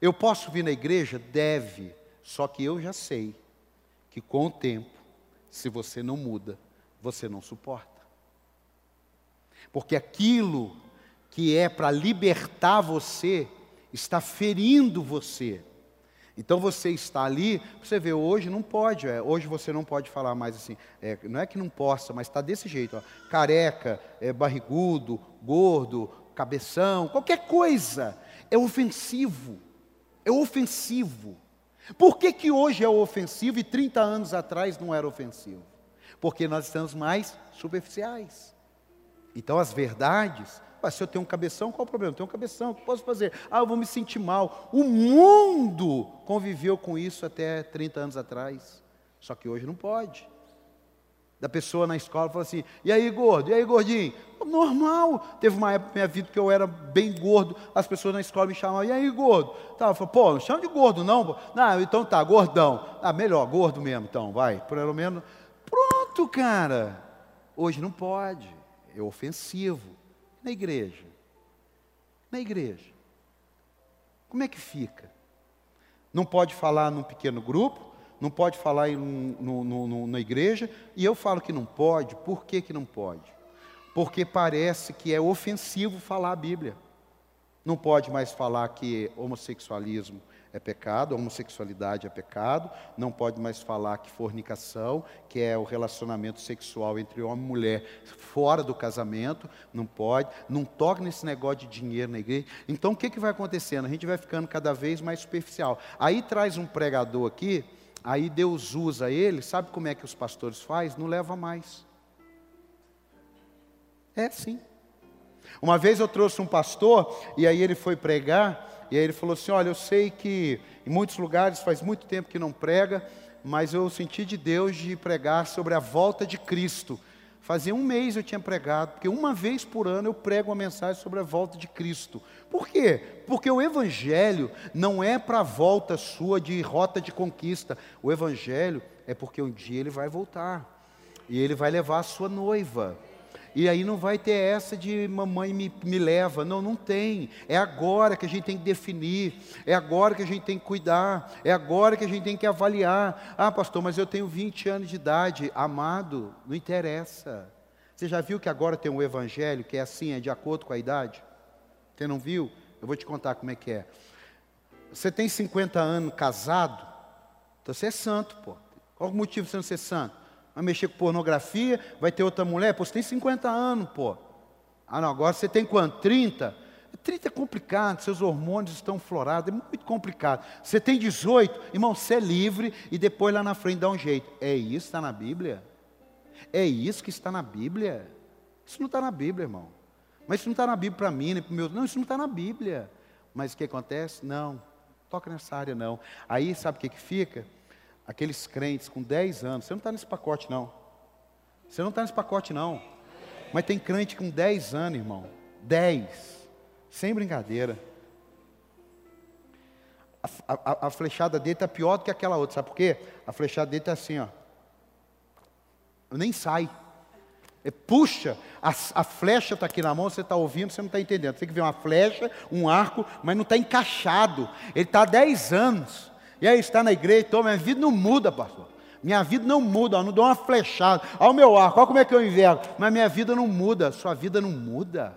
Eu posso vir na igreja? Deve, só que eu já sei que com o tempo, se você não muda, você não suporta. Porque aquilo que é para libertar você, está ferindo você. Então você está ali, você vê, hoje não pode, é, hoje você não pode falar mais assim, é, não é que não possa, mas está desse jeito, ó, careca, é, barrigudo, gordo, cabeção, qualquer coisa, é ofensivo, é ofensivo. Por que, que hoje é ofensivo e 30 anos atrás não era ofensivo? Porque nós estamos mais superficiais. Então as verdades Ué, se eu tenho um cabeção, qual o problema? Eu tenho um cabeção, o que posso fazer? Ah, eu vou me sentir mal. O mundo conviveu com isso até 30 anos atrás. Só que hoje não pode. Da pessoa na escola fala assim: e aí, gordo? E aí, gordinho? Normal. Teve uma época na minha vida que eu era bem gordo, as pessoas na escola me chamavam, e aí, gordo? Tá, eu falei, pô, não chama de gordo, não. Não, então tá, gordão. Ah, melhor, gordo mesmo, então, vai. Pelo menos. Pronto, cara. Hoje não pode. É ofensivo. Na igreja. Na igreja. Como é que fica? Não pode falar num pequeno grupo, não pode falar em, no, no, no, na igreja, e eu falo que não pode, por que, que não pode? Porque parece que é ofensivo falar a Bíblia. Não pode mais falar que homossexualismo é pecado, a homossexualidade é pecado, não pode mais falar que fornicação, que é o relacionamento sexual entre homem e mulher fora do casamento, não pode, não toca nesse negócio de dinheiro na igreja. Então o que, que vai acontecendo? A gente vai ficando cada vez mais superficial. Aí traz um pregador aqui, aí Deus usa ele, sabe como é que os pastores fazem? Não leva mais. É sim. Uma vez eu trouxe um pastor, e aí ele foi pregar, e aí ele falou assim: Olha, eu sei que em muitos lugares faz muito tempo que não prega, mas eu senti de Deus de pregar sobre a volta de Cristo. Fazia um mês eu tinha pregado, porque uma vez por ano eu prego uma mensagem sobre a volta de Cristo. Por quê? Porque o Evangelho não é para a volta sua de rota de conquista. O Evangelho é porque um dia ele vai voltar. E ele vai levar a sua noiva. E aí não vai ter essa de mamãe me, me leva. Não, não tem. É agora que a gente tem que definir. É agora que a gente tem que cuidar. É agora que a gente tem que avaliar. Ah, pastor, mas eu tenho 20 anos de idade. Amado, não interessa. Você já viu que agora tem um evangelho que é assim, é de acordo com a idade? Você não viu? Eu vou te contar como é que é. Você tem 50 anos casado, então você é santo, pô. Qual o motivo de você não ser santo? Vai mexer com pornografia, vai ter outra mulher, pô, você tem 50 anos, pô. Ah, não, agora você tem quanto? 30? 30 é complicado, seus hormônios estão florados, é muito complicado. Você tem 18, irmão, você é livre e depois lá na frente dá um jeito. É isso que está na Bíblia? É isso que está na Bíblia? Isso não está na Bíblia, irmão. Mas isso não está na Bíblia para mim, nem para o meu. Não, isso não está na Bíblia. Mas o que acontece? Não, toca nessa área não. Aí sabe o que, que fica? Aqueles crentes com 10 anos, você não está nesse pacote não. Você não está nesse pacote não. Mas tem crente com 10 anos, irmão. 10. Sem brincadeira. A, a, a flechada dele está pior do que aquela outra. Sabe por quê? A flechada dele está assim, ó. Nem sai. É, puxa, a, a flecha está aqui na mão, você está ouvindo, você não está entendendo. Você tem que ver uma flecha, um arco, mas não está encaixado. Ele está há 10 anos. E aí está na igreja, então minha vida não muda, pastor. Minha vida não muda, eu não dou uma flechada. Olha o meu arco, olha como é que eu envergo. Mas minha vida não muda, sua vida não muda.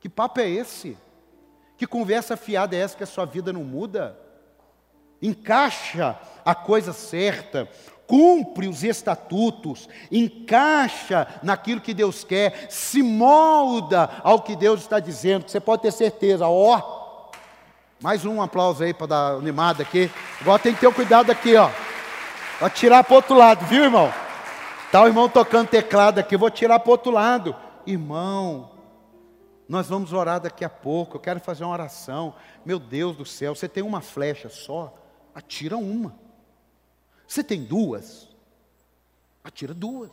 Que papo é esse? Que conversa fiada é essa que a sua vida não muda? Encaixa a coisa certa, cumpre os estatutos, encaixa naquilo que Deus quer, se molda ao que Deus está dizendo, você pode ter certeza, ó. Mais um aplauso aí para dar animada aqui. Agora tem que ter o cuidado aqui, ó. Vai tirar para outro lado, viu, irmão? Tá o irmão tocando teclado aqui, vou tirar para outro lado. Irmão, nós vamos orar daqui a pouco. Eu quero fazer uma oração. Meu Deus do céu, você tem uma flecha só? Atira uma. Você tem duas? Atira duas.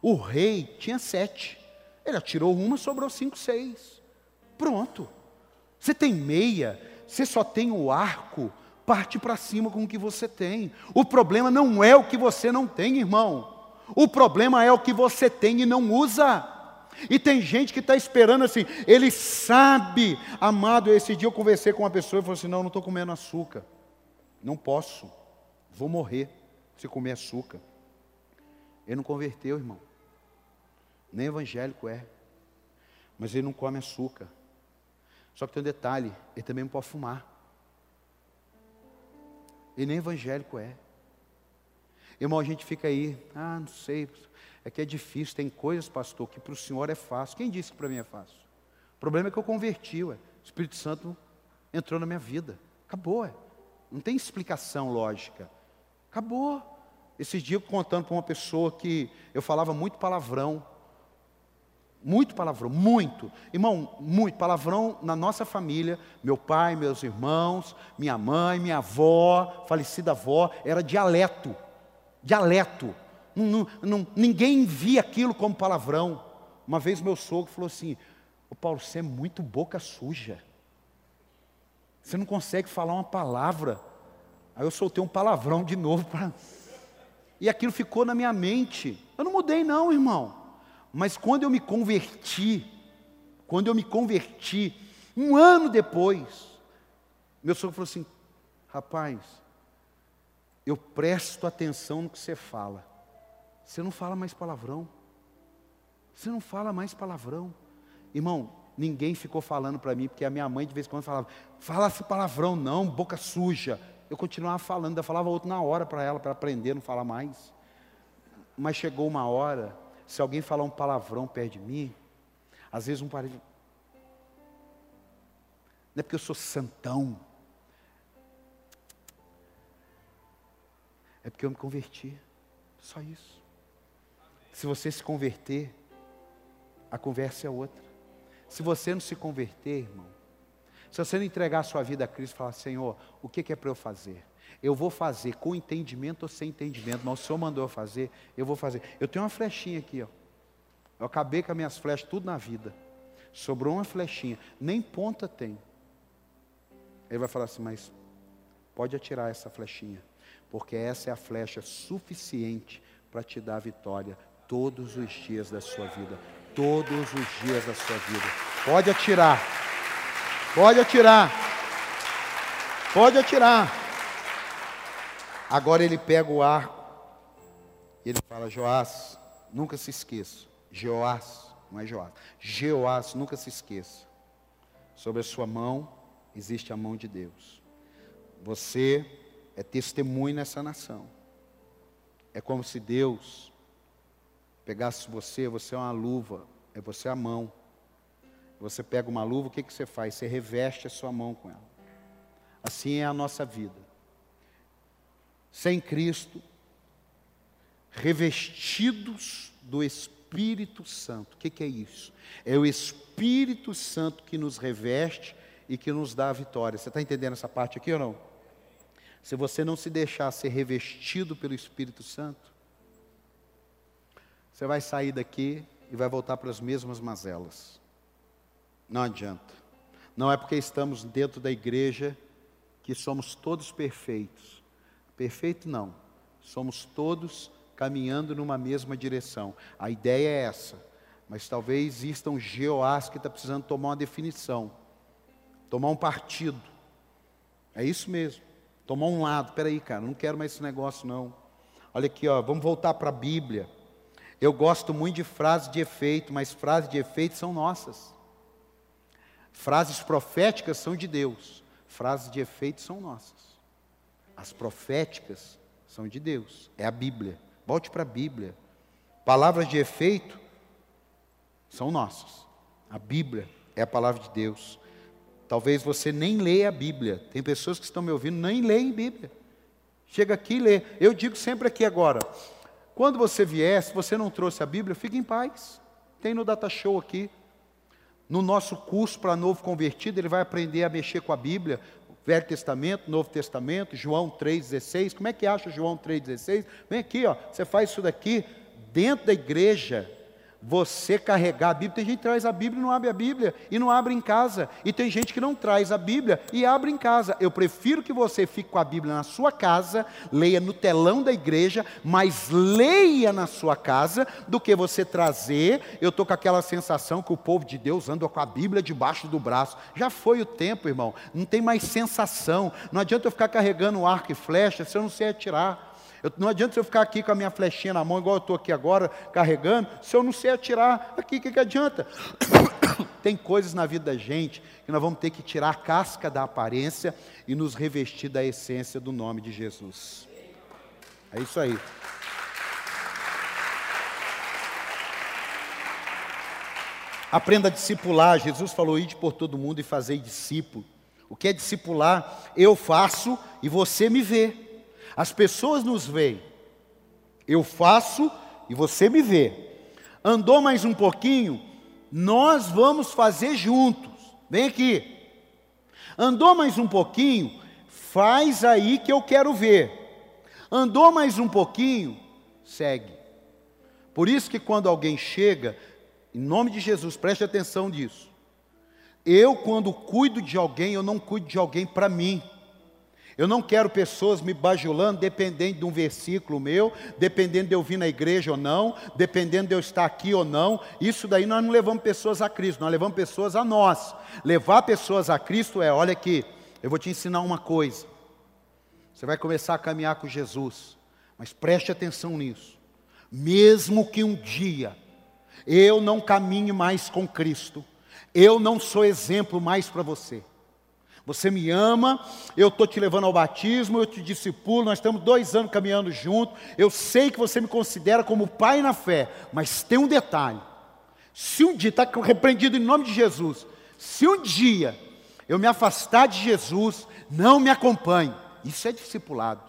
O rei tinha sete. Ele atirou uma, sobrou cinco, seis. Pronto. Você tem meia, você só tem o arco, parte para cima com o que você tem. O problema não é o que você não tem, irmão. O problema é o que você tem e não usa. E tem gente que está esperando assim, ele sabe, amado, esse dia eu conversei com uma pessoa e falou assim: não, não estou comendo açúcar. Não posso, vou morrer se comer açúcar. Ele não converteu, irmão. Nem evangélico é. Mas ele não come açúcar. Só que tem um detalhe, ele também não pode fumar. Ele nem evangélico é. Irmão, a gente fica aí, ah, não sei, é que é difícil, tem coisas, pastor, que para o senhor é fácil. Quem disse que para mim é fácil? O problema é que eu converti, ué. O Espírito Santo entrou na minha vida. Acabou, ué. Não tem explicação lógica. Acabou. Esses dias eu contando para uma pessoa que eu falava muito palavrão. Muito palavrão, muito. Irmão, muito palavrão na nossa família. Meu pai, meus irmãos, minha mãe, minha avó, falecida avó, era dialeto. Dialeto. Não, não, ninguém via aquilo como palavrão. Uma vez meu sogro falou assim: Ô Paulo, você é muito boca suja. Você não consegue falar uma palavra. Aí eu soltei um palavrão de novo para. E aquilo ficou na minha mente. Eu não mudei, não, irmão. Mas quando eu me converti, quando eu me converti, um ano depois, meu sogro falou assim: rapaz, eu presto atenção no que você fala. Você não fala mais palavrão. Você não fala mais palavrão. Irmão, ninguém ficou falando para mim, porque a minha mãe de vez em quando falava, fala esse palavrão não, boca suja. Eu continuava falando, ainda falava outro na hora para ela, para aprender não falar mais. Mas chegou uma hora, se alguém falar um palavrão perto de mim, às vezes um parede. Não é porque eu sou santão. É porque eu me converti. Só isso. Se você se converter, a conversa é outra. Se você não se converter, irmão, se você não entregar a sua vida a Cristo e falar, Senhor, o que, é para eu fazer? Eu vou fazer com entendimento ou sem entendimento, mas o Senhor mandou eu fazer, eu vou fazer. Eu tenho uma flechinha aqui, ó. Eu acabei com as minhas flechas tudo na vida. Sobrou uma flechinha, nem ponta tem. Ele vai falar assim, mas pode atirar essa flechinha, porque essa é a flecha suficiente para te dar vitória todos os dias da sua vida. Todos os dias da sua vida. Pode atirar. Pode atirar. Pode atirar. Agora ele pega o arco e ele fala: Joás, nunca se esqueça. Joás, não é Joás. Joás, nunca se esqueça. Sobre a sua mão existe a mão de Deus. Você é testemunho nessa nação. É como se Deus pegasse você, você é uma luva, é você a mão. Você pega uma luva, o que, que você faz? Você reveste a sua mão com ela. Assim é a nossa vida. Sem Cristo, revestidos do Espírito Santo. O que, que é isso? É o Espírito Santo que nos reveste e que nos dá a vitória. Você está entendendo essa parte aqui ou não? Se você não se deixar ser revestido pelo Espírito Santo, você vai sair daqui e vai voltar para as mesmas mazelas. Não adianta. Não é porque estamos dentro da igreja que somos todos perfeitos. Perfeito não. Somos todos caminhando numa mesma direção. A ideia é essa. Mas talvez exista um geoás que está precisando tomar uma definição. Tomar um partido. É isso mesmo. Tomar um lado. Espera aí, cara, não quero mais esse negócio não. Olha aqui, ó, vamos voltar para a Bíblia. Eu gosto muito de frases de efeito, mas frases de efeito são nossas. Frases proféticas são de Deus, frases de efeito são nossas. As proféticas são de Deus. É a Bíblia. Volte para a Bíblia. Palavras de efeito são nossas. A Bíblia é a palavra de Deus. Talvez você nem leia a Bíblia. Tem pessoas que estão me ouvindo nem leem Bíblia. Chega aqui e lê. Eu digo sempre aqui agora: quando você vier, se você não trouxe a Bíblia, fique em paz. Tem no Data Show aqui. No nosso curso para novo convertido, ele vai aprender a mexer com a Bíblia, Velho Testamento, Novo Testamento, João 3,16. Como é que acha João 3,16? Vem aqui, ó, você faz isso daqui dentro da igreja você carregar a Bíblia. Tem gente que traz a Bíblia e não abre a Bíblia, e não abre em casa. E tem gente que não traz a Bíblia e abre em casa. Eu prefiro que você fique com a Bíblia na sua casa, leia no telão da igreja, mas leia na sua casa, do que você trazer. Eu estou com aquela sensação que o povo de Deus anda com a Bíblia debaixo do braço. Já foi o tempo, irmão. Não tem mais sensação. Não adianta eu ficar carregando arco e flecha se eu não sei atirar. Eu, não adianta eu ficar aqui com a minha flechinha na mão, igual eu estou aqui agora, carregando, se eu não sei atirar aqui, o que, que adianta? Tem coisas na vida da gente que nós vamos ter que tirar a casca da aparência e nos revestir da essência do nome de Jesus. É isso aí. Aprenda a discipular. Jesus falou: ide por todo mundo e fazei discípulo. O que é discipular? Eu faço e você me vê. As pessoas nos veem. Eu faço e você me vê. Andou mais um pouquinho, nós vamos fazer juntos. Vem aqui. Andou mais um pouquinho, faz aí que eu quero ver. Andou mais um pouquinho, segue. Por isso que quando alguém chega, em nome de Jesus, preste atenção nisso. Eu, quando cuido de alguém, eu não cuido de alguém para mim. Eu não quero pessoas me bajulando dependendo de um versículo meu, dependendo de eu vir na igreja ou não, dependendo de eu estar aqui ou não. Isso daí nós não levamos pessoas a Cristo, nós levamos pessoas a nós. Levar pessoas a Cristo é, olha aqui, eu vou te ensinar uma coisa. Você vai começar a caminhar com Jesus, mas preste atenção nisso. Mesmo que um dia eu não caminhe mais com Cristo, eu não sou exemplo mais para você. Você me ama, eu estou te levando ao batismo, eu te discipulo, nós estamos dois anos caminhando juntos. Eu sei que você me considera como pai na fé, mas tem um detalhe: se um dia, está repreendido em nome de Jesus, se um dia eu me afastar de Jesus, não me acompanhe. Isso é discipulado.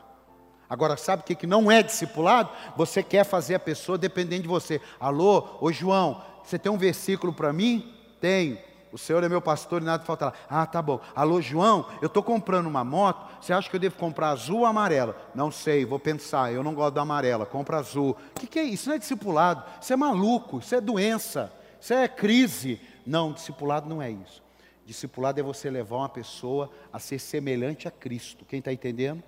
Agora, sabe o que, que não é discipulado? Você quer fazer a pessoa dependendo de você. Alô, ô João, você tem um versículo para mim? Tenho. O Senhor é meu pastor e nada faltará. Ah, tá bom. Alô, João, eu estou comprando uma moto. Você acha que eu devo comprar azul ou amarela? Não sei, vou pensar. Eu não gosto da amarela, compra azul. O que, que é isso? Isso não é discipulado. Isso é maluco, isso é doença, isso é crise. Não, discipulado não é isso. Discipulado é você levar uma pessoa a ser semelhante a Cristo. Quem está entendendo?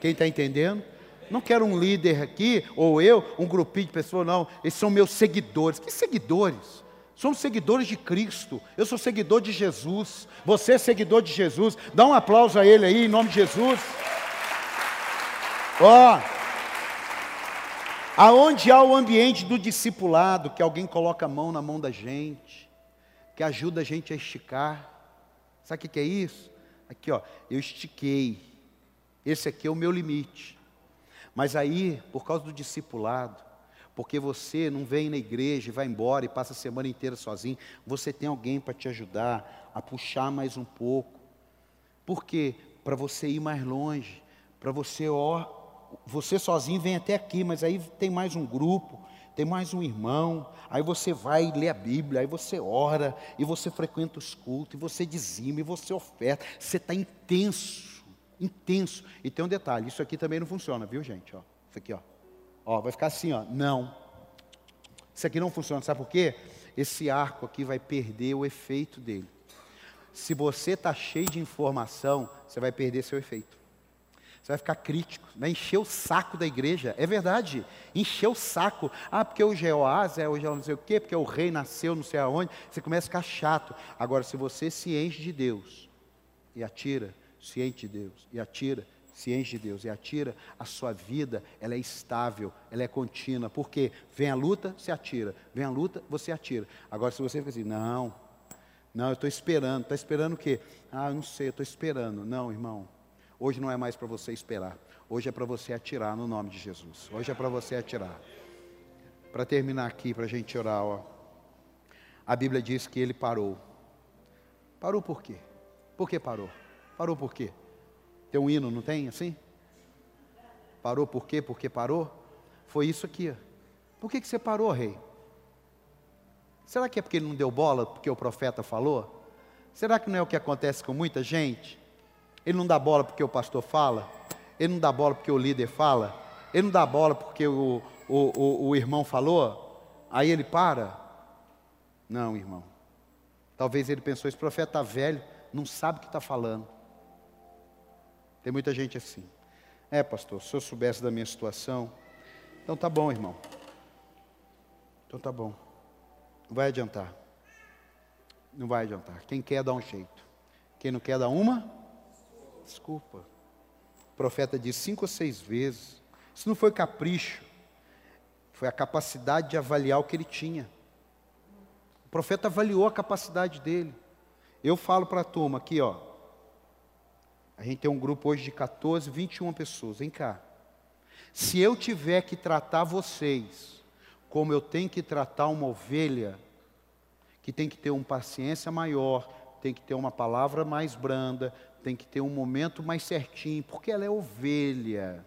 Quem está entendendo? Não quero um líder aqui, ou eu, um grupinho de pessoas, não. Esses são meus seguidores. Que seguidores? Somos seguidores de Cristo. Eu sou seguidor de Jesus. Você é seguidor de Jesus. Dá um aplauso a Ele aí, em nome de Jesus. Ó. Oh, aonde há o ambiente do discipulado, que alguém coloca a mão na mão da gente, que ajuda a gente a esticar. Sabe o que é isso? Aqui, ó, eu estiquei. Esse aqui é o meu limite. Mas aí, por causa do discipulado, porque você não vem na igreja e vai embora e passa a semana inteira sozinho. Você tem alguém para te ajudar a puxar mais um pouco. Por quê? Para você ir mais longe. Para você, ó, você sozinho vem até aqui, mas aí tem mais um grupo, tem mais um irmão. Aí você vai ler a Bíblia, aí você ora, e você frequenta os cultos, e você dizima, e você oferta. Você está intenso, intenso. E tem um detalhe: isso aqui também não funciona, viu, gente? Ó, isso aqui, ó. Ó, vai ficar assim, ó, não. Isso aqui não funciona, sabe por quê? Esse arco aqui vai perder o efeito dele. Se você está cheio de informação, você vai perder seu efeito. Você vai ficar crítico, vai encher o saco da igreja. É verdade, encher o saco. Ah, porque o Jeoás é o não sei o quê, porque o rei nasceu não sei aonde. Você começa a ficar chato. Agora, se você se enche de Deus e atira, se enche de Deus e atira, se enche de Deus e atira, a sua vida ela é estável, ela é contínua. Porque vem a luta, você atira. Vem a luta, você atira. Agora, se você fica assim, não, não, eu estou esperando. Está esperando o quê? Ah, não sei, eu estou esperando. Não, irmão. Hoje não é mais para você esperar. Hoje é para você atirar no nome de Jesus. Hoje é para você atirar. Para terminar aqui, para a gente orar, ó. A Bíblia diz que ele parou. Parou por quê? Por que parou? Parou por quê? Tem um hino, não tem assim? Parou por quê? Porque parou? Foi isso aqui. Por que, que você parou, rei? Será que é porque ele não deu bola, porque o profeta falou? Será que não é o que acontece com muita gente? Ele não dá bola porque o pastor fala? Ele não dá bola porque o líder fala? Ele não dá bola porque o, o, o, o irmão falou? Aí ele para? Não, irmão. Talvez ele pensou: esse profeta está velho, não sabe o que está falando. Tem muita gente assim. É, pastor, se eu soubesse da minha situação. Então tá bom, irmão. Então tá bom. Não vai adiantar. Não vai adiantar. Quem quer dá um jeito. Quem não quer dá uma desculpa. O profeta disse cinco ou seis vezes. Isso não foi capricho. Foi a capacidade de avaliar o que ele tinha. O profeta avaliou a capacidade dele. Eu falo para a turma aqui, ó. A gente tem um grupo hoje de 14, 21 pessoas. Vem cá. Se eu tiver que tratar vocês como eu tenho que tratar uma ovelha, que tem que ter uma paciência maior, tem que ter uma palavra mais branda, tem que ter um momento mais certinho, porque ela é ovelha.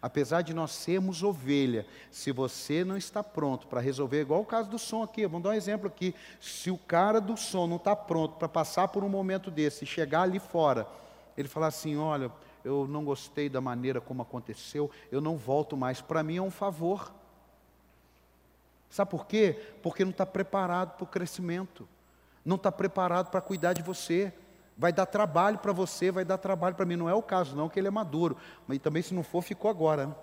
Apesar de nós sermos ovelha, se você não está pronto para resolver, igual o caso do som aqui, vamos dar um exemplo aqui. Se o cara do som não está pronto para passar por um momento desse e chegar ali fora, ele falar assim: olha, eu não gostei da maneira como aconteceu, eu não volto mais. Para mim é um favor. Sabe por quê? Porque não está preparado para o crescimento, não está preparado para cuidar de você. Vai dar trabalho para você, vai dar trabalho para mim. Não é o caso, não, que ele é maduro. Mas também, se não for, ficou agora. Né?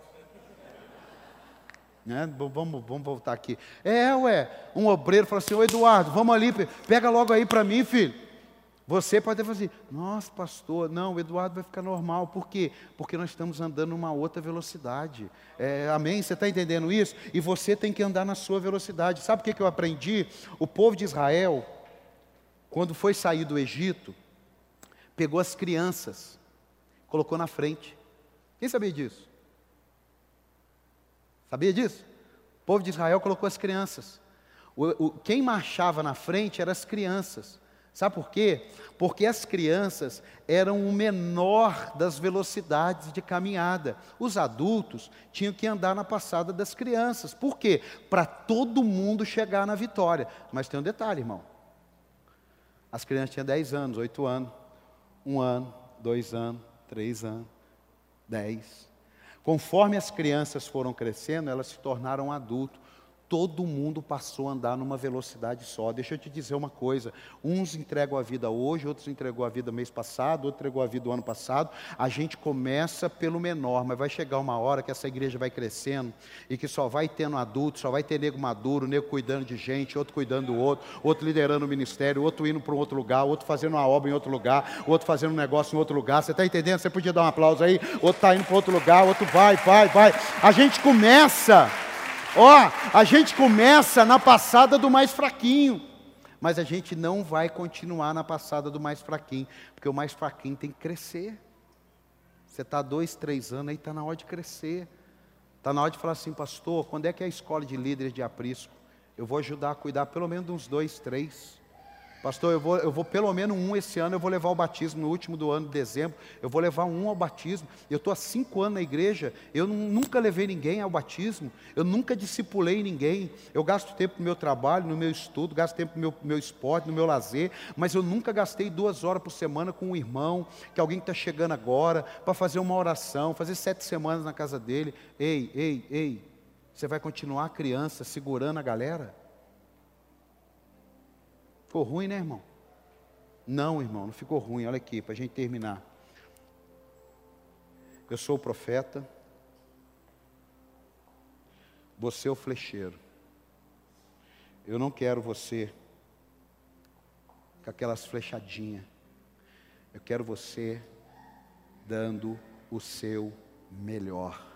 Né? Vamos, vamos voltar aqui. É, ué, um obreiro fala assim: Ô Eduardo, vamos ali, pega logo aí para mim, filho. Você pode fazer, assim, nossa, pastor, não, o Eduardo vai ficar normal. Por quê? Porque nós estamos andando numa outra velocidade. É, amém? Você está entendendo isso? E você tem que andar na sua velocidade. Sabe o que, que eu aprendi? O povo de Israel, quando foi sair do Egito, pegou as crianças, colocou na frente. Quem sabia disso? Sabia disso? O povo de Israel colocou as crianças. O, o, quem marchava na frente eram as crianças. Sabe por quê? Porque as crianças eram o menor das velocidades de caminhada. Os adultos tinham que andar na passada das crianças. Por quê? Para todo mundo chegar na vitória. Mas tem um detalhe, irmão. As crianças tinham 10 anos, 8 anos, 1 ano, 2 anos, 3 anos, 10. Conforme as crianças foram crescendo, elas se tornaram adultos todo mundo passou a andar numa velocidade só. Deixa eu te dizer uma coisa: uns entregam a vida hoje, outros entregou a vida mês passado, outro entregou a vida o ano passado. A gente começa pelo menor, mas vai chegar uma hora que essa igreja vai crescendo e que só vai tendo adulto, só vai ter nego maduro, nego cuidando de gente, outro cuidando do outro, outro liderando o ministério, outro indo para um outro lugar, outro fazendo uma obra em outro lugar, outro fazendo um negócio em outro lugar. Você está entendendo? Você podia dar um aplauso aí? Outro está indo para outro lugar, outro vai, vai, vai. A gente começa Ó, a gente começa na passada do mais fraquinho, mas a gente não vai continuar na passada do mais fraquinho, porque o mais fraquinho tem que crescer. Você está dois, três anos, aí está na hora de crescer. Está na hora de falar assim, pastor, quando é que é a escola de líderes de aprisco? Eu vou ajudar a cuidar pelo menos uns dois, três. Pastor, eu vou, eu vou pelo menos um esse ano, eu vou levar o batismo no último do ano de dezembro, eu vou levar um ao batismo. Eu estou há cinco anos na igreja, eu nunca levei ninguém ao batismo, eu nunca discipulei ninguém. Eu gasto tempo no meu trabalho, no meu estudo, gasto tempo no meu, meu esporte, no meu lazer, mas eu nunca gastei duas horas por semana com um irmão, que alguém está chegando agora, para fazer uma oração, fazer sete semanas na casa dele. Ei, ei, ei, você vai continuar criança segurando a galera? Ficou ruim, né, irmão? Não, irmão, não ficou ruim. Olha aqui, para a gente terminar. Eu sou o profeta. Você é o flecheiro. Eu não quero você com aquelas flechadinhas. Eu quero você dando o seu melhor.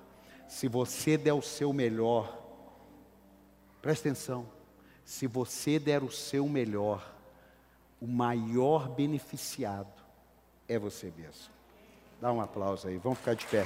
Se você der o seu melhor, presta atenção se você der o seu melhor, o maior beneficiado é você mesmo. Dá um aplauso aí, vamos ficar de pé.